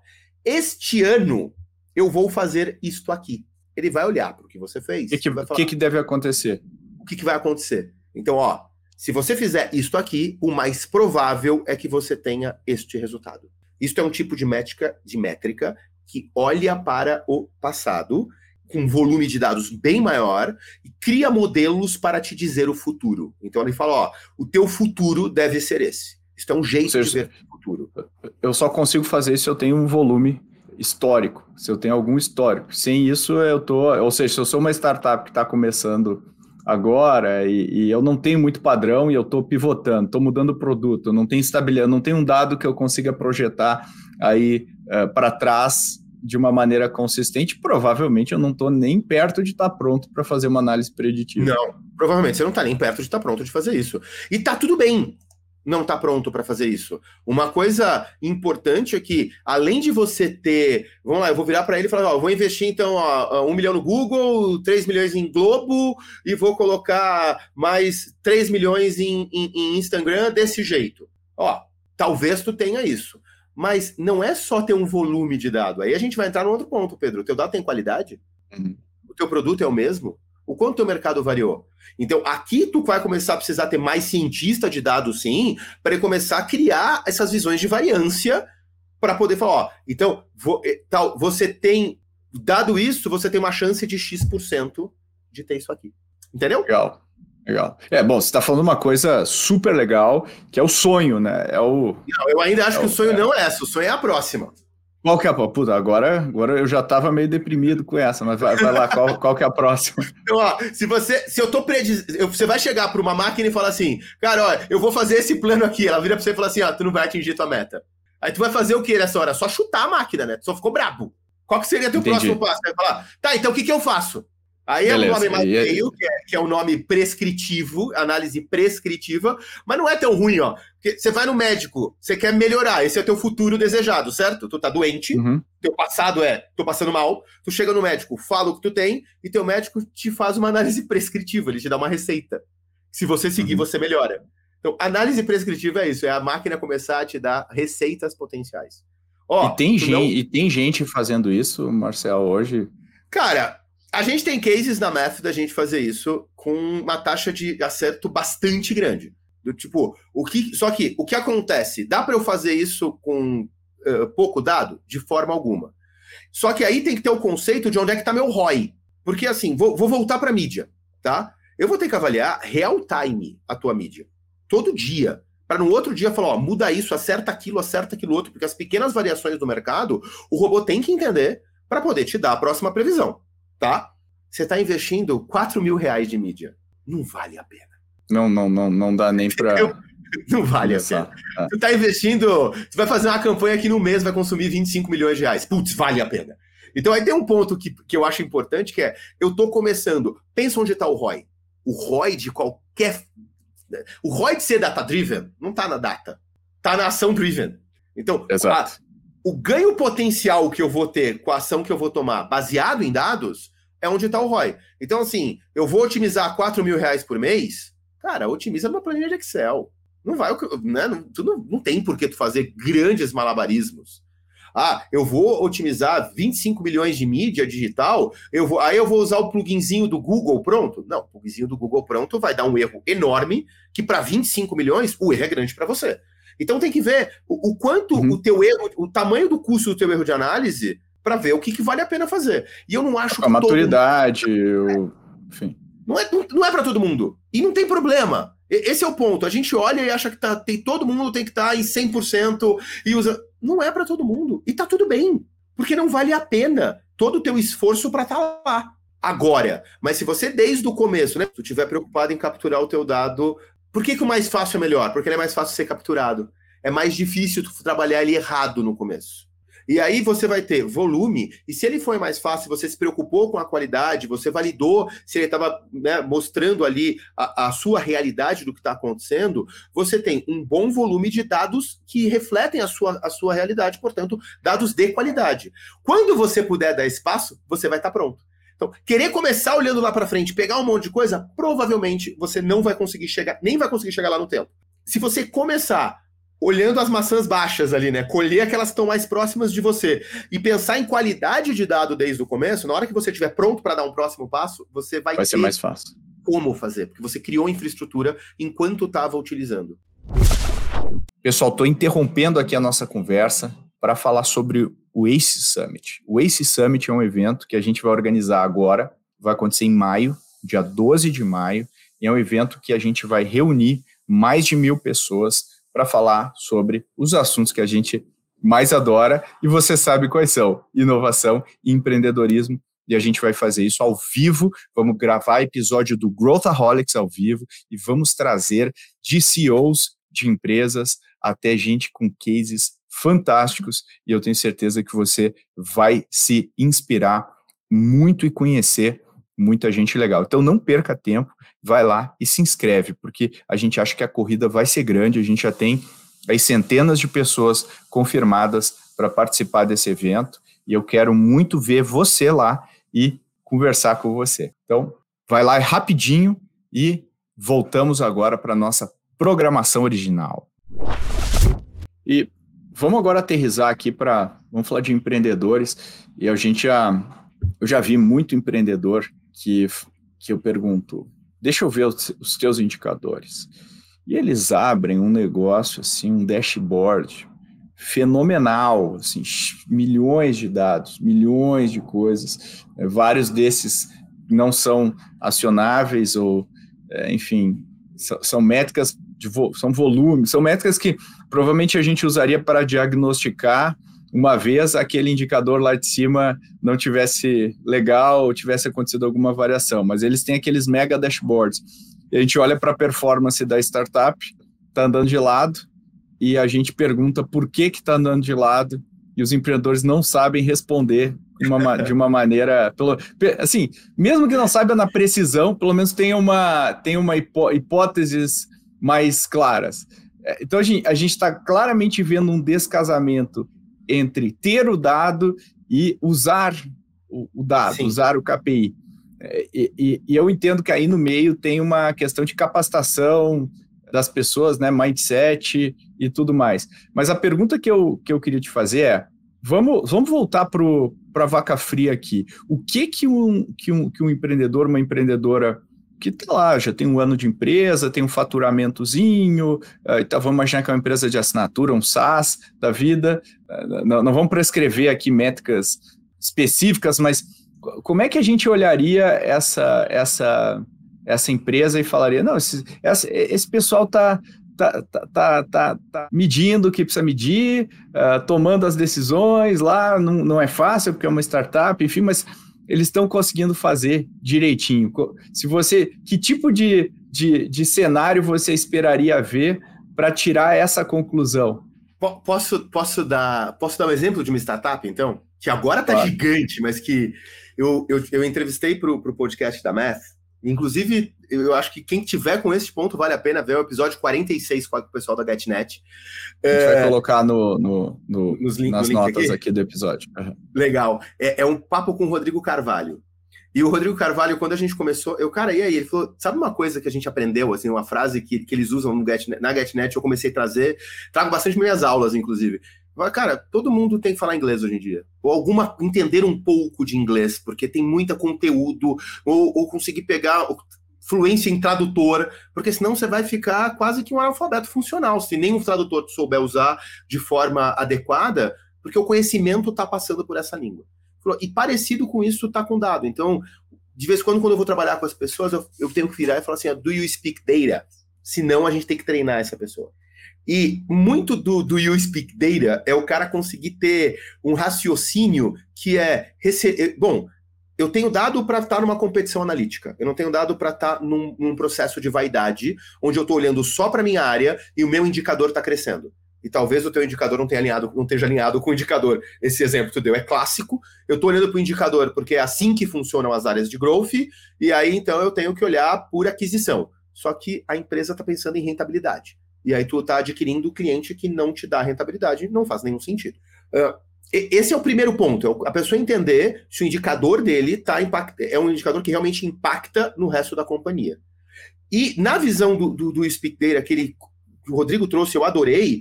este ano eu vou fazer isto aqui. Ele vai olhar para o que você fez. O que, que, que, deve acontecer? O que, que vai acontecer? Então, ó, Se você fizer isto aqui, o mais provável é que você tenha este resultado. Isto é um tipo de métrica, de métrica que olha para o passado com um volume de dados bem maior e cria modelos para te dizer o futuro. Então ele fala, ó, o teu futuro deve ser esse. Isso é um jeito seja, de ver o futuro. Eu só consigo fazer isso se eu tenho um volume histórico, se eu tenho algum histórico. Sem isso, eu tô, ou seja, se eu sou uma startup que está começando agora e, e, eu não tenho muito padrão e eu estou pivotando, estou mudando o produto, não tenho estabilidade, não tenho um dado que eu consiga projetar aí uh, eh, para trás de uma maneira consistente, provavelmente eu não estou nem perto de estar tá pronto para fazer uma análise preditiva. Não, provavelmente você não está nem perto de estar tá pronto de fazer isso. E tá tudo bem não está pronto para fazer isso. Uma coisa importante é que, além de você ter. Vamos lá, eu vou virar para ele e falar: ó, vou investir então ó, um milhão no Google, 3 milhões em Globo e vou colocar mais 3 milhões em, em, em Instagram desse jeito. Ó, talvez tu tenha isso. Mas não é só ter um volume de dado. Aí a gente vai entrar no outro ponto, Pedro. O teu dado tem qualidade? Uhum. O teu produto é o mesmo? O quanto o teu mercado variou? Então, aqui tu vai começar a precisar ter mais cientista de dados, sim, para começar a criar essas visões de variância para poder falar, ó, então, eh, tal, você tem, dado isso, você tem uma chance de X% de ter isso aqui. Entendeu? Legal. Legal. É, bom, você está falando uma coisa super legal, que é o sonho, né? É o. Não, eu ainda acho é que o, o sonho é... não é essa, o sonho é a próxima. Qual que é a Puta, agora, agora eu já estava meio deprimido com essa, mas vai, vai lá, qual, qual que é a próxima? Então, ó, se você, se eu tô prediz... você vai chegar para uma máquina e falar assim, cara, ó, eu vou fazer esse plano aqui, ela vira para você e fala assim, ó, tu não vai atingir tua meta. Aí tu vai fazer o que nessa hora? Só chutar a máquina, né? Tu só ficou brabo. Qual que seria teu Entendi. próximo passo? Vai falar, tá, então o que que eu faço? Aí Beleza. é o nome mais feio, que é, que é o nome prescritivo, análise prescritiva, mas não é tão ruim, ó. Porque você vai no médico, você quer melhorar, esse é o teu futuro desejado, certo? Tu tá doente, uhum. teu passado é, tô passando mal, tu chega no médico, fala o que tu tem, e teu médico te faz uma análise prescritiva, ele te dá uma receita. Se você seguir, uhum. você melhora. Então, análise prescritiva é isso, é a máquina começar a te dar receitas potenciais. Ó, e, tem gente, não... e tem gente fazendo isso, Marcel, hoje. Cara, a gente tem cases na Math da gente fazer isso com uma taxa de acerto bastante grande. Do tipo, o que, só que o que acontece? Dá para eu fazer isso com uh, pouco dado? De forma alguma. Só que aí tem que ter o conceito de onde é que está meu ROI. Porque assim, vou, vou voltar para mídia, tá? Eu vou ter que avaliar real time a tua mídia. Todo dia. Para no outro dia falar, ó, muda isso, acerta aquilo, acerta aquilo outro. Porque as pequenas variações do mercado, o robô tem que entender para poder te dar a próxima previsão tá? Você está investindo 4 mil reais de mídia. Não vale a pena. Não, não, não, não dá nem para. Não vale começar. a pena. Ah. Tu está investindo. Você vai fazer uma campanha que no mês vai consumir 25 milhões de reais. Putz, vale a pena. Então aí tem um ponto que, que eu acho importante, que é, eu estou começando, pensa onde está o ROI. O ROI de qualquer... O ROI de ser data-driven não está na data, está na ação-driven. Então, Exato. A, o ganho potencial que eu vou ter com a ação que eu vou tomar baseado em dados é onde está o ROI. Então, assim, eu vou otimizar 4 mil reais por mês, cara, otimiza numa planilha de Excel. Não vai, né? Não, tu não, não tem por que tu fazer grandes malabarismos. Ah, eu vou otimizar 25 milhões de mídia digital, eu vou, aí eu vou usar o pluginzinho do Google pronto? Não, o pluginzinho do Google pronto vai dar um erro enorme, que para 25 milhões o erro é grande para você. Então tem que ver o, o quanto uhum. o teu erro, o tamanho do custo do teu erro de análise para ver o que, que, vale a pena fazer. E eu não acho a que. A maturidade, mundo... enfim. Não é, não, não é para todo mundo. E não tem problema. Esse é o ponto. A gente olha e acha que tá, tem, todo mundo tem que estar tá em 100% e usa. Não é para todo mundo. E tá tudo bem. Porque não vale a pena todo o teu esforço para estar tá lá. Agora, mas se você desde o começo, né, tu tiver preocupado em capturar o teu dado, por que, que o mais fácil é melhor? Porque ele é mais fácil ser capturado. É mais difícil tu trabalhar ele errado no começo. E aí você vai ter volume, e se ele foi mais fácil, você se preocupou com a qualidade, você validou se ele estava né, mostrando ali a, a, sua realidade do que está acontecendo, você tem um bom volume de dados que refletem a sua, a sua realidade, portanto, dados de qualidade. Quando você puder dar espaço, você vai estar tá pronto. Então, querer começar olhando lá para frente, pegar um monte de coisa, provavelmente você não vai conseguir chegar, nem vai conseguir chegar lá no tempo. Se você começar olhando as maçãs baixas ali, né? Colher aquelas que estão mais próximas de você e pensar em qualidade de dado desde o começo, na hora que você estiver pronto para dar um próximo passo, você vai, vai ser mais fácil. como fazer, porque você criou infraestrutura enquanto estava utilizando. Pessoal, estou interrompendo aqui a nossa conversa para falar sobre o ACE Summit. O ACE Summit é um evento que a gente vai organizar agora, vai acontecer em maio, dia 12 de maio, e é um evento que a gente vai reunir mais de mil pessoas para falar sobre os assuntos que a gente mais adora, e você sabe quais são: inovação e empreendedorismo. E a gente vai fazer isso ao vivo. Vamos gravar episódio do Growthaholics ao vivo e vamos trazer de CEOs de empresas até gente com cases fantásticos. E eu tenho certeza que você vai se inspirar muito e conhecer muita gente legal. Então não perca tempo, vai lá e se inscreve, porque a gente acha que a corrida vai ser grande, a gente já tem aí centenas de pessoas confirmadas para participar desse evento e eu quero muito ver você lá e conversar com você. Então, vai lá rapidinho e voltamos agora para nossa programação original. E vamos agora aterrizar aqui para vamos falar de empreendedores e a gente já eu já vi muito empreendedor que que eu pergunto, deixa eu ver os, os teus indicadores. E eles abrem um negócio assim, um dashboard fenomenal, assim, milhões de dados, milhões de coisas. É, vários desses não são acionáveis ou, é, enfim, são, são métricas de vo, são volumes, são métricas que provavelmente a gente usaria para diagnosticar uma vez aquele indicador lá de cima não tivesse legal ou tivesse acontecido alguma variação, mas eles têm aqueles mega dashboards a gente olha para a performance da startup, está andando de lado, e a gente pergunta por que está andando de lado, e os empreendedores não sabem responder uma, de uma maneira. Pelo, assim, mesmo que não saiba na precisão, pelo menos tem uma, tem uma hipó, hipóteses mais claras. É, então a gente está claramente vendo um descasamento entre ter o dado e usar o, o dado, Sim. usar o KPI. É, e, e, e, eu entendo que aí no meio tem uma questão de capacitação das pessoas, né, mindset e tudo mais. Mas a pergunta que eu, que eu queria te fazer é, vamos, vamos voltar para a vaca fria aqui. O que que um, que, um, que um empreendedor, uma empreendedora que tá lá, já tem um ano de empresa, tem um faturamentozinho, uh, então vamos imaginar que é uma empresa de assinatura, um SaaS da vida, uh, não, não vamos prescrever aqui métricas específicas, mas como é que a gente olharia essa, essa, essa empresa e falaria, não, esse, essa, esse pessoal está tá, tá, tá, tá, tá medindo o que precisa medir, uh, tomando as decisões lá, não, não é fácil porque é uma startup, enfim, mas eles estão conseguindo fazer direitinho. Se você, que tipo de, de, de cenário você esperaria ver para tirar essa conclusão? Posso, posso, dar, posso dar um exemplo de uma startup, então? Que agora está claro. gigante, mas que eu, eu, eu entrevistei para o podcast da Math. Inclusive, eu acho que quem tiver com esse ponto vale a pena ver o episódio 46 com o pessoal da GetNet. A gente é... vai colocar no, no, no Nos link, nas no notas aqui. aqui. do episódio. Uhum. Legal. É, é um papo com o Rodrigo Carvalho. E o Rodrigo Carvalho, quando a gente começou, eu, cara, e aí? Ele falou: sabe uma coisa que a gente aprendeu, assim, uma frase que, que eles usam no Get, na GetNet, eu comecei a trazer, trago bastante minhas aulas, inclusive. Cara, todo mundo tem que falar inglês hoje em dia. Ou alguma entender um pouco de inglês, porque tem muita conteúdo, ou, ou conseguir pegar fluência em tradutor, porque senão você vai ficar quase que um analfabeto funcional, se nenhum tradutor souber usar de forma adequada, porque o conhecimento está passando por essa língua. E parecido com isso está com dado. Então, de vez em quando, quando eu vou trabalhar com as pessoas, eu, eu tenho que virar e falar assim: do you speak data? Senão a gente tem que treinar essa pessoa. E muito do, do You Speak Data é o cara conseguir ter um raciocínio que é. Eh, bom, eu tenho dado para estar tá numa competição analítica. Eu não tenho dado para estar tá num, num, processo de vaidade, onde eu estou olhando só para minha área e o meu indicador está crescendo. E talvez o teu indicador não tenha alinhado, não esteja alinhado com o indicador. Esse exemplo que tu deu é clássico. Eu estou olhando para o indicador porque é assim que funcionam as áreas de growth, e aí então eu tenho que olhar por aquisição. Só que a empresa está pensando em rentabilidade. E aí tu está adquirindo cliente que não te dá rentabilidade, não faz nenhum sentido. Uh, esse é o primeiro ponto, é a pessoa entender se o indicador dele tá impact, é um indicador que realmente impacta no resto da companhia. E na visão do, do, do Speak Data, que, ele, que o Rodrigo trouxe, eu adorei,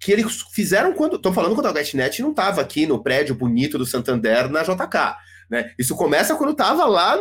que eles fizeram quando. Estão falando quando a GetNet não estava aqui no prédio bonito do Santander na JK. Né? Isso começa quando estava lá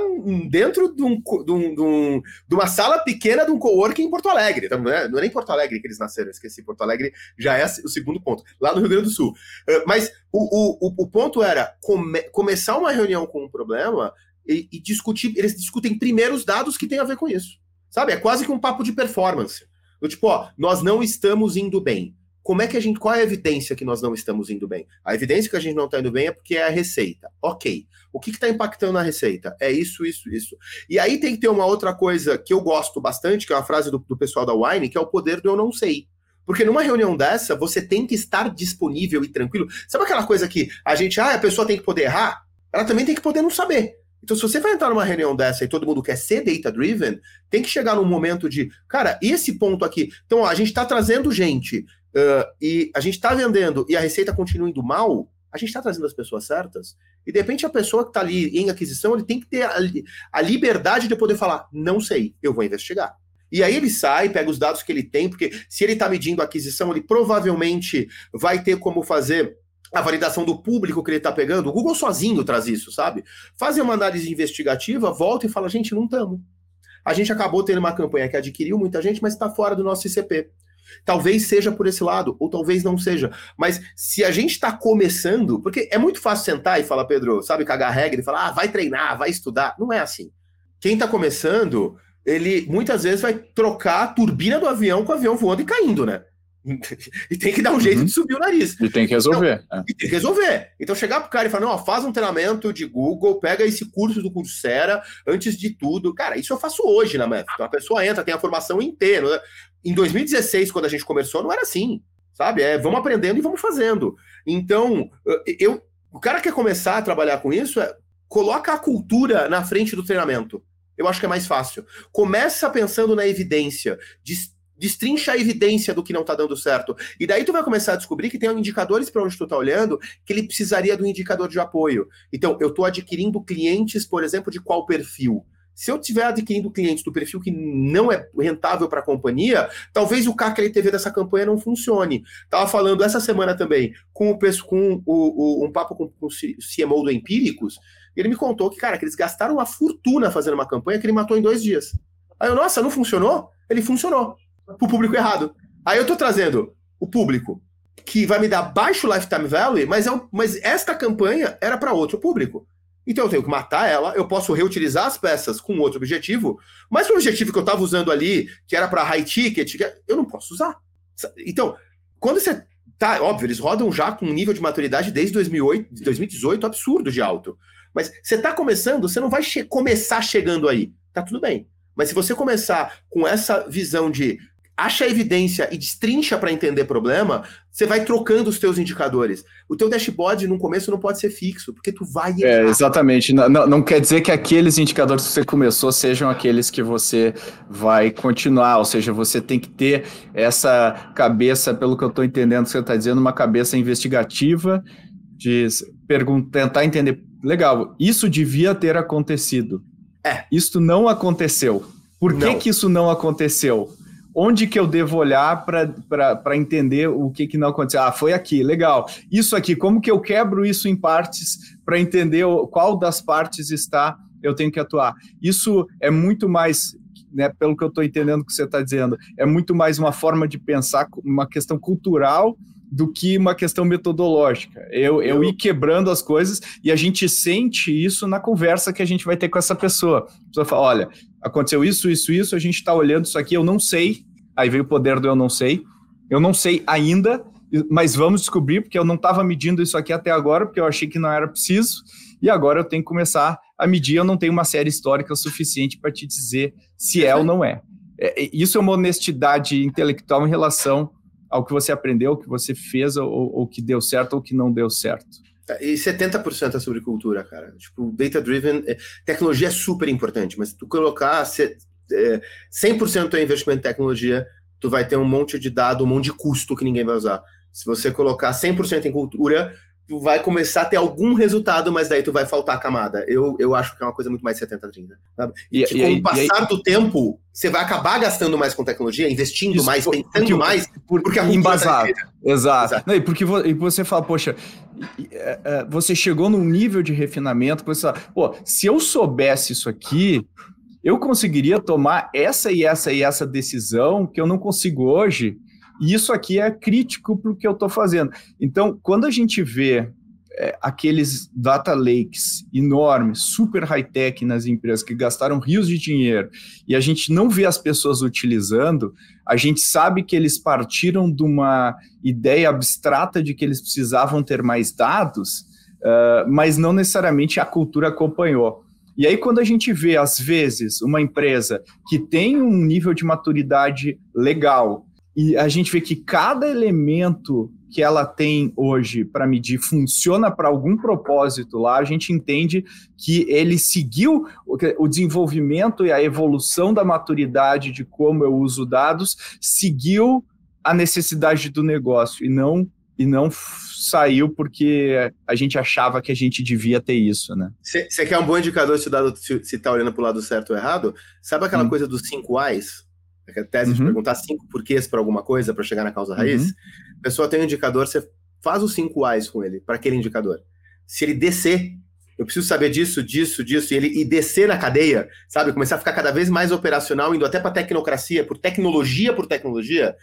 dentro de, um, de, um, de, um, uma sala pequena de um coworking em Porto Alegre. Então, não, é, não é nem Porto Alegre que eles nasceram, esqueci. Porto Alegre já é o segundo ponto, lá no Rio Grande do Sul. Uh, mas o, o, o ponto era come, começar uma reunião com um problema e, e, discutir. Eles discutem primeiro os dados que tem a ver com isso. Sabe? É quase que um papo de performance. Do tipo, ó, nós não estamos indo bem como é que a gente. Qual é a evidência que nós não estamos indo bem? A evidência que a gente não está indo bem é porque é a receita. Ok. O que está impactando na receita? É isso, isso, isso. E aí tem que ter uma outra coisa que eu gosto bastante, que é uma frase do, do pessoal da Wine, que é o poder do eu não sei. Porque numa reunião dessa, você tem que estar disponível e tranquilo. Sabe aquela coisa que a gente, ah, a pessoa tem que poder errar? Ela também tem que poder não saber. Então, se você vai entrar numa reunião dessa e todo mundo quer ser data-driven, tem que chegar num momento de, cara, esse ponto aqui. Então, ó, a gente está trazendo gente uh, e a gente está vendendo e a receita continua indo mal, a gente está trazendo as pessoas certas. E de repente a pessoa que está ali em aquisição, ele tem que ter a, a liberdade de poder falar: não sei, eu vou investigar. E aí ele sai, pega os dados que ele tem, porque se ele está medindo a aquisição, ele provavelmente vai ter como fazer a validação do público que ele está pegando. O Google sozinho traz isso, sabe? Faz uma análise investigativa, volta e fala: gente, não estamos. A gente acabou tendo uma campanha que adquiriu muita gente, mas está fora do nosso ICP. Talvez seja por esse lado, ou talvez não seja. Mas se a gente está começando, porque é muito fácil sentar e falar, Pedro, sabe, cagar regra e falar, ah, vai treinar, vai estudar. Não é assim. Quem está começando, ele muitas vezes vai trocar a turbina do avião com o avião voando e caindo, né? e tem que dar um jeito uhum. de subir o nariz. E tem que resolver. Então, é. E tem que resolver. Então, chegar pro cara e falar: não, faz um treinamento de Google, pega esse curso do Coursera antes de tudo. Cara, isso eu faço hoje na MEF. Então, a pessoa entra, tem a formação inteira. Em 2016, quando a gente começou, não era assim. Sabe? É, vamos aprendendo e vamos fazendo. Então, eu, o cara quer começar a trabalhar com isso, é, coloca a cultura na frente do treinamento. Eu acho que é mais fácil. Começa pensando na evidência, destrincha a evidência do que não está dando certo. E daí tu vai começar a descobrir que tem indicadores para onde tu está olhando que ele precisaria do indicador de apoio. Então, eu estou adquirindo clientes, por exemplo, de qual perfil? Se eu estiver adquirindo clientes do perfil que não é rentável para a companhia, talvez o CAC dessa campanha não funcione. Estava falando essa semana também com o com o, o, um papo com, com o CMO do Empíricos, ele me contou que, cara, que eles gastaram uma fortuna fazendo uma campanha que ele matou em dois dias. Aí eu, nossa, não funcionou? Ele funcionou pro público errado. Aí eu tô trazendo o público que vai me dar baixo lifetime value, mas, é mas esta campanha era para outro público. Então eu tenho que matar ela, eu posso reutilizar as peças com outro objetivo, mas o objetivo que eu estava usando ali, que era para high ticket, eu não posso usar. Então, quando você tá, óbvio, eles rodam já com um nível de maturidade desde 2008, 2018 absurdo de alto. Mas você está começando, você não vai che começar chegando aí. Tá tudo bem. Mas se você começar com essa visão de acha evidência e destrincha para entender problema, você vai trocando os teus indicadores. O teu dashboard no começo não pode ser fixo, porque tu vai errar. É, exatamente. Não, não, quer dizer que aqueles indicadores que você começou sejam aqueles que você vai continuar, ou seja, você tem que ter essa cabeça, pelo que eu estou entendendo que você está dizendo, uma cabeça investigativa de tentar entender, legal, isso devia ter acontecido. É. Isso não aconteceu. Por que, não. que isso não aconteceu? Onde que eu devo olhar para entender o que, que não aconteceu? Ah, foi aqui, legal. Isso aqui, como que eu quebro isso em partes para entender qual das partes está eu tenho que atuar? Isso é muito mais, né, pelo que eu estou entendendo que você está dizendo, é muito mais uma forma de pensar, uma questão cultural do que uma questão metodológica. Eu, eu ir quebrando as coisas e a gente sente isso na conversa que a gente vai ter com essa pessoa. A pessoa fala: olha, aconteceu isso, isso, isso, a gente está olhando isso aqui, eu não sei. Aí veio o poder do eu não sei. Eu não sei ainda, mas vamos descobrir, porque eu não estava medindo isso aqui até agora, porque eu achei que não era preciso, e agora eu tenho que começar a medir. Eu não tenho uma série histórica suficiente para te dizer se é ou não é. é. Isso é uma honestidade intelectual em relação ao que você aprendeu, o que você fez, ou, ou que deu certo ou que não deu certo. E 70% é sobre cultura, cara. Tipo, data-driven, é, tecnologia é super importante, mas tu colocar 100% é investimento em tecnologia, tu vai ter um monte de dado, um monte de custo que ninguém vai usar. Se você colocar 100% em cultura, tu vai começar a ter algum resultado, mas daí tu vai faltar a camada. Eu, eu acho que é uma coisa muito mais 70-30. E, e, com o passar e, do tempo, você vai acabar gastando mais com tecnologia, investindo isso, mais, pensando porque, mais, porque, a embasado. Tá Exato. Exato. Não, e porque e você fala, poxa, é, é, você chegou num nível de refinamento que você fala, pô, se eu soubesse isso aqui, eu conseguiria tomar essa e essa e essa decisão que eu não consigo hoje e isso aqui é crítico para o que eu estou fazendo. Então, quando a gente vê é, aqueles data lakes enormes, super high-tech nas empresas que gastaram rios de dinheiro e a gente não vê as pessoas utilizando, a gente sabe que eles partiram de uma ideia abstrata de que eles precisavam ter mais dados, uh, mas não necessariamente a cultura acompanhou. E aí, quando a gente vê, às vezes, uma empresa que tem um nível de maturidade legal, e a gente vê que cada elemento que ela tem hoje para medir funciona para algum propósito lá, a gente entende que ele seguiu o desenvolvimento e a evolução da maturidade de como eu uso dados, seguiu a necessidade do negócio e não e não saiu porque a gente achava que a gente devia ter isso, né? Você quer um bom indicador se está olhando para o lado certo ou errado? Sabe aquela hum. coisa dos cinco Ys? A tese uhum. de perguntar cinco porquês para alguma coisa para chegar na causa raiz, uhum. a pessoa tem um indicador, você faz os cinco A's com ele, para aquele indicador. Se ele descer, eu preciso saber disso, disso, disso, e ele e descer na cadeia, sabe? Começar a ficar cada vez mais operacional, indo até para tecnocracia, por tecnologia por tecnologia,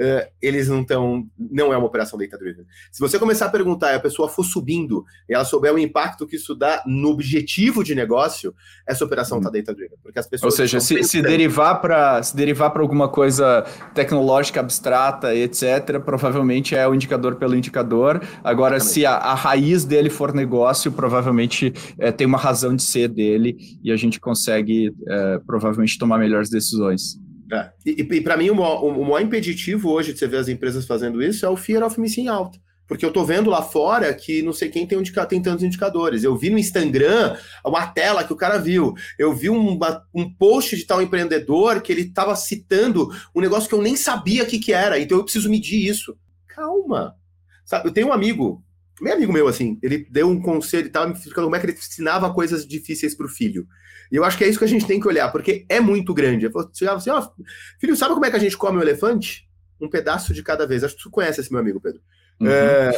uh, eles não estão. Não é uma operação data-driven. Se você começar a perguntar e a pessoa for subindo e ela souber o impacto que isso dá no objetivo de negócio, essa operação está hum. data-driven. Porque as pessoas. Ou seja, se, se, derivar para se derivar para alguma coisa tecnológica abstrata, etc., provavelmente é o indicador pelo indicador. Agora, Exatamente. se a, a, raiz dele for negócio, provavelmente é, tem uma razão de ser dele e a gente consegue é, provavelmente tomar melhores decisões. É. E, e para mim, o maior, o maior impeditivo hoje de você ver as empresas fazendo isso é o fear of missing out. Porque eu tô vendo lá fora que não sei quem tem, um, tem tantos indicadores. Eu vi no Instagram uma tela que o cara viu. Eu vi um, um post de tal empreendedor que ele estava citando um negócio que eu nem sabia o que, que era. Então eu preciso medir isso. Calma. Sabe, eu tenho um amigo, meu amigo meu, assim, ele deu um conselho e tal, me explicando como é que ele ensinava coisas difíceis para o filho. E eu acho que é isso que a gente tem que olhar, porque é muito grande. Eu chegava assim, ó, oh, filho, sabe como é que a gente come o elefante? Um pedaço de cada vez. Acho que tu conhece esse meu amigo, Pedro. Uhum. É,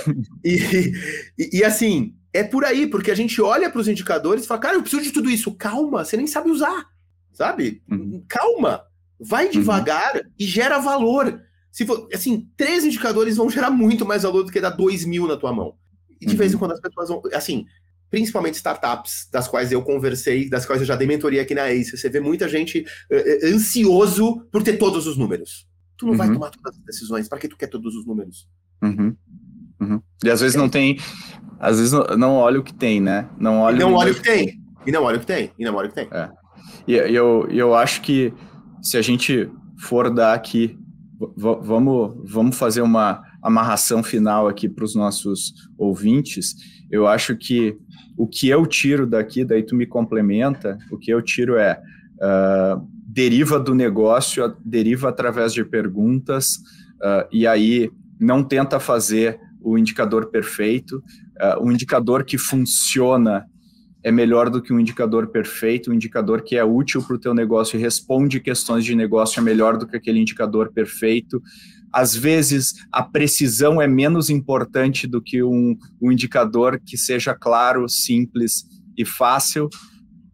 e, e, e, assim, é por aí, porque a gente olha para os indicadores e fala, cara, eu preciso de tudo isso. Calma, você nem sabe usar, sabe? Uhum. Calma, vai uhum. devagar uhum. e gera valor. Se for, assim, três indicadores vão gerar muito mais valor do que dar dois mil na tua mão. E de vez em uhum. quando as pessoas vão. Assim, principalmente startups, das quais eu conversei, das quais eu já dei mentoria aqui na ACE. Você vê muita gente uh, ansioso por ter todos os números. Tu não uhum. vai tomar todas as decisões, para que tu quer todos os números? Uhum. Uhum. E às vezes é. não tem, às vezes não, não, olha o que tem, né? Não olha, não olha o que tem. E não olha o que tem. E não olha o que tem. É. E eu, eu acho que se a gente for dar aqui, vamos, vamos fazer uma amarração final aqui para os nossos ouvintes. Eu acho que o que eu tiro daqui, daí tu me complementa, o que eu tiro é uh, deriva do negócio, deriva através de perguntas, uh, e aí não tenta fazer o indicador perfeito, uh, o indicador que funciona é melhor do que um indicador perfeito, um indicador que é útil para o teu negócio e responde questões de negócio é melhor do que aquele indicador perfeito às vezes a precisão é menos importante do que um, um indicador que seja claro, simples e fácil.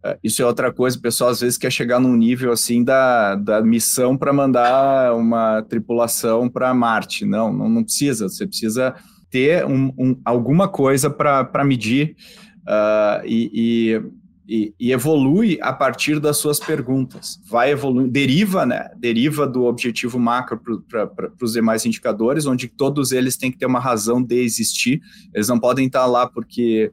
Uh, isso é outra coisa, o pessoal às vezes quer chegar num nível assim da, da missão para mandar uma tripulação para Marte. Não, não, não, precisa, você precisa ter um, um, alguma coisa para medir uh, e, e e, e, evolui a partir das suas perguntas. Vai evoluir, deriva, né? Deriva do objetivo macro para os demais indicadores, onde todos eles têm que ter uma razão de existir. Eles não podem estar lá porque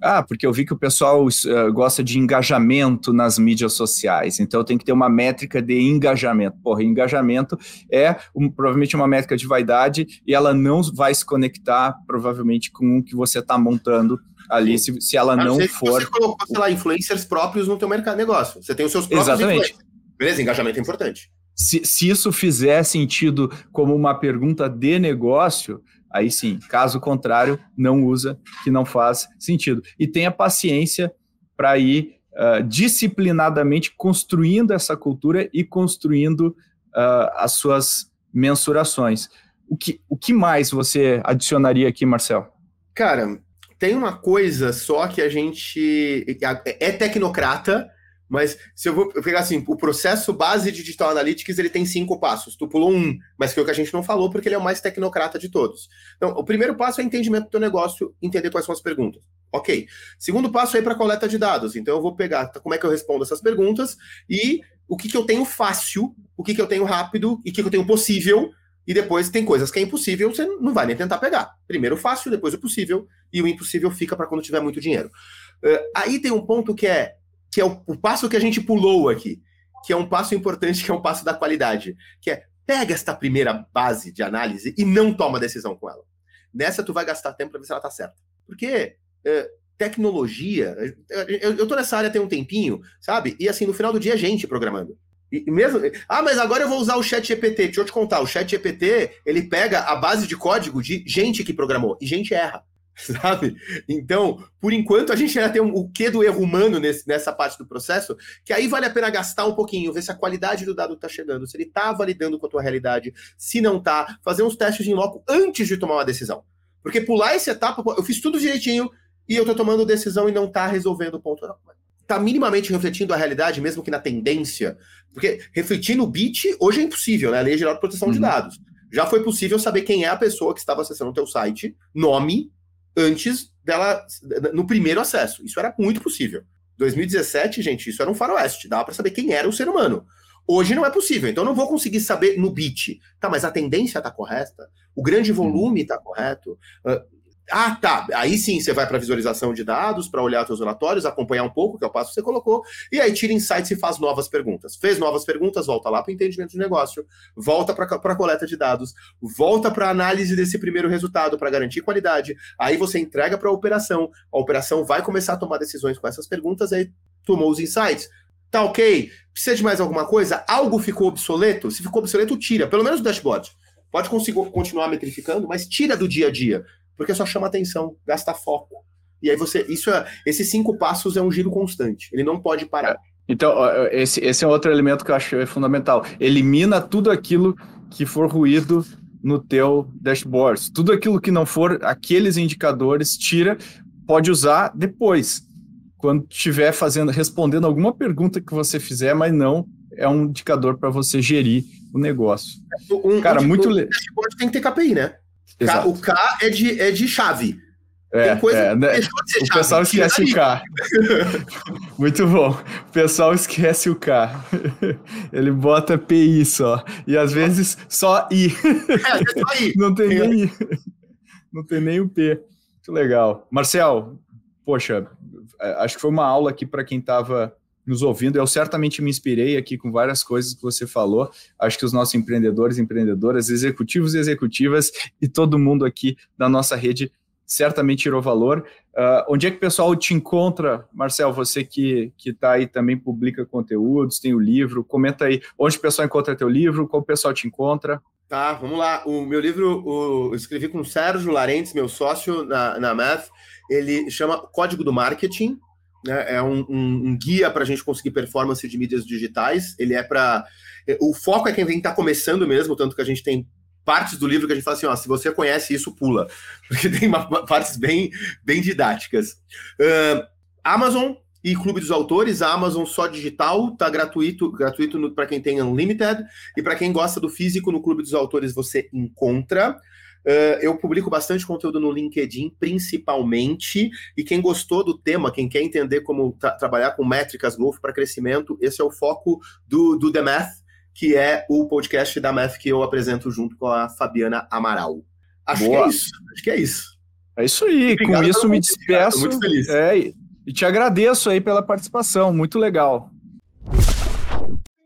ah, porque eu vi que o pessoal uh, gosta de engajamento nas mídias sociais, então tem que ter uma métrica de engajamento. Porra, engajamento é um, provavelmente uma métrica de vaidade e ela não vai se conectar provavelmente com o que você está montando ali, se, se ela não, não for. Você colocou, sei lá, influencers próprios no teu mercado negócio. Você tem os seus próprios Exatamente. Beleza, engajamento é importante. Se, se isso fizer sentido como uma pergunta de negócio, aí sim. Caso contrário, não usa, que não faz sentido. E tenha paciência para ir uh, disciplinadamente construindo essa cultura e construindo uh, as suas mensurações. O que, o que mais você adicionaria aqui, Marcel? Cara, tem uma coisa só que a gente é tecnocrata, mas se eu vou pegar assim, o processo base de Digital Analytics ele tem cinco passos. Tu pulou um, mas que é o que a gente não falou porque ele é o mais tecnocrata de todos. Então, o primeiro passo é entendimento do teu negócio, entender quais são as perguntas. Ok. Segundo passo é para coleta de dados. Então, eu vou pegar tá, como é que eu respondo essas perguntas e o que, que eu tenho fácil, o que, que eu tenho rápido e o que, que eu tenho possível e depois tem coisas que é impossível, você não vai nem tentar pegar. Primeiro o fácil, depois o possível, e o impossível fica para quando tiver muito dinheiro. Uh, aí tem um ponto que é que é o, o, passo que a gente pulou aqui, que é um passo importante, que é um passo da qualidade, que é pega esta primeira base de análise e não toma decisão com ela. Nessa tu vai gastar tempo para ver se ela tá certa. Porque uh, tecnologia, eu, eu tô nessa área tem um tempinho, sabe? E assim, no final do dia é gente programando. E mesmo, ah, mas agora eu vou usar o Chat GPT. Deixa eu te contar, o Chat GPT, ele pega a base de código de gente que programou e gente erra, sabe? Então, por enquanto a gente ainda tem o quê do erro humano nesse, nessa parte do processo, que aí vale a pena gastar um pouquinho, ver se a qualidade do dado está chegando, se ele está validando com a tua realidade, se não está, fazer uns testes em loco antes de tomar uma decisão. Porque pular essa etapa, eu fiz tudo direitinho e eu estou tomando decisão e não está resolvendo o ponto. Não está minimamente refletindo a realidade, mesmo que na tendência. Porque refletir no bit hoje é impossível, né? A Lei Geral de Proteção uhum. de Dados. Já foi possível saber quem é a pessoa que estava acessando o teu site, nome, antes dela, no primeiro acesso. Isso era muito possível. 2017, gente, isso era um faroeste. Dava para saber quem era o ser humano. Hoje não é possível, então eu não vou conseguir saber no bit. Tá, mas a tendência está correta? O grande uhum. volume está correto? Uh, ah, tá. Aí sim você vai para visualização de dados, para olhar seus relatórios, acompanhar um pouco, que é o passo que você colocou, e aí tira insights e faz novas perguntas. Fez novas perguntas, volta lá para o entendimento de negócio, volta para a coleta de dados, volta para a análise desse primeiro resultado para garantir qualidade. Aí você entrega para a operação, a operação vai começar a tomar decisões com essas perguntas, aí tomou os insights. Tá ok? Precisa de mais alguma coisa? Algo ficou obsoleto? Se ficou obsoleto, tira, pelo menos o dashboard. Pode continuar metrificando, mas tira do dia a dia porque só chama atenção, gasta foco. E aí você, isso é, esses cinco passos é um giro constante, ele não pode parar. Então, esse, esse é outro elemento que eu acho fundamental. Elimina tudo aquilo que for ruído no teu dashboard. Tudo aquilo que não for aqueles indicadores, tira, pode usar depois, quando estiver fazendo, respondendo alguma pergunta que você fizer, mas não é um indicador para você gerir o negócio. Um, Cara, um, muito legal. dashboard tem que ter KPI, né? K, o K é de, é de chave. É, Tem coisa é, né? o pessoal esquece o K. Muito bom. O pessoal esquece o K. Ele bota PI só. E às vezes só I. É, só I. Não tem nem I. Não tem nem o P. Muito legal. Marcel, poxa, é, acho que foi uma aula aqui para quem estava nos ouvindo. Eu certamente me inspirei aqui com várias coisas que você falou. Acho que os nossos empreendedores, empreendedoras, executivos e executivas e todo mundo aqui da nossa rede certamente tirou valor. Uh, onde é que o pessoal te encontra, Marcel? Você que está aí também publica conteúdos, tem o livro, comenta aí onde o pessoal encontra teu livro, como o pessoal te encontra. Tá, vamos lá. O meu livro, o, eu escrevi com o Sérgio Larentes, meu sócio na, na Math, ele chama Código do Marketing, é um, um, um guia para a gente conseguir performance de mídias digitais. Ele é para. É, o foco é quem está começando mesmo, tanto que a gente tem partes do livro que a gente fala assim: ó, se você conhece isso, pula. Porque tem uma, partes bem, bem didáticas. Uh, Amazon e Clube dos Autores, a Amazon só digital, tá gratuito, gratuito para quem tem Unlimited, e para quem gosta do físico, no Clube dos Autores você encontra. Uh, eu publico bastante conteúdo no LinkedIn, principalmente. E quem gostou do tema, quem quer entender como tra trabalhar com métricas growth para crescimento, esse é o foco do, do The Math, que é o podcast da Math que eu apresento junto com a Fabiana Amaral. Acho Boa. que é isso. Acho que é isso. É isso aí. Obrigado com isso me despeço. Muito feliz. É, e te agradeço aí pela participação. Muito legal.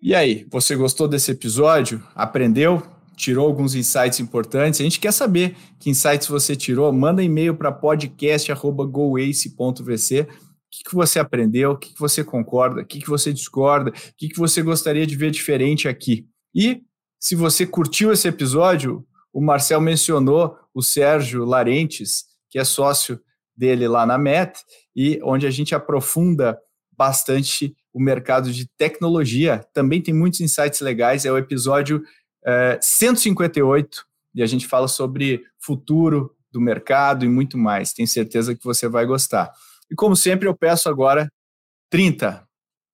E aí, você gostou desse episódio? Aprendeu? Tirou alguns insights importantes. A gente quer saber que insights você tirou. Manda e-mail para podcast.goace.vc. O que, que você aprendeu? O que, que você concorda? O que, que você discorda? O que, que você gostaria de ver diferente aqui? E se você curtiu esse episódio, o Marcel mencionou o Sérgio Larentes, que é sócio dele lá na MET, e onde a gente aprofunda bastante o mercado de tecnologia. Também tem muitos insights legais. É o episódio é, 158 e a gente fala sobre futuro do mercado e muito mais. Tenho certeza que você vai gostar. E como sempre, eu peço agora 30,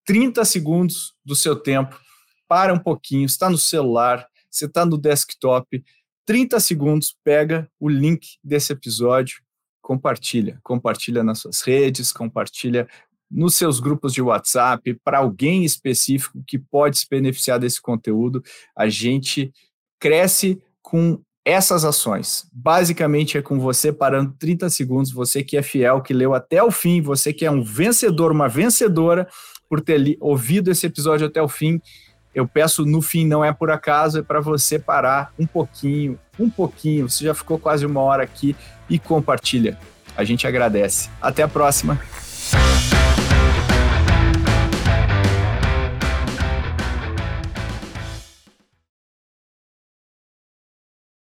30 segundos do seu tempo. Para um pouquinho, está no celular, você está no desktop, 30 segundos, pega o link desse episódio, compartilha. Compartilha nas suas redes, compartilha nos seus grupos de WhatsApp, para alguém específico que pode se beneficiar desse conteúdo. A gente cresce com essas ações. Basicamente é com você parando 30 segundos, você que é fiel, que leu até o fim, você que é um vencedor, uma vencedora por ter ouvido esse episódio até o fim. Eu peço no fim, não é por acaso, é para você parar um pouquinho, um pouquinho. Você já ficou quase uma hora aqui e compartilha. A gente agradece. Até a próxima.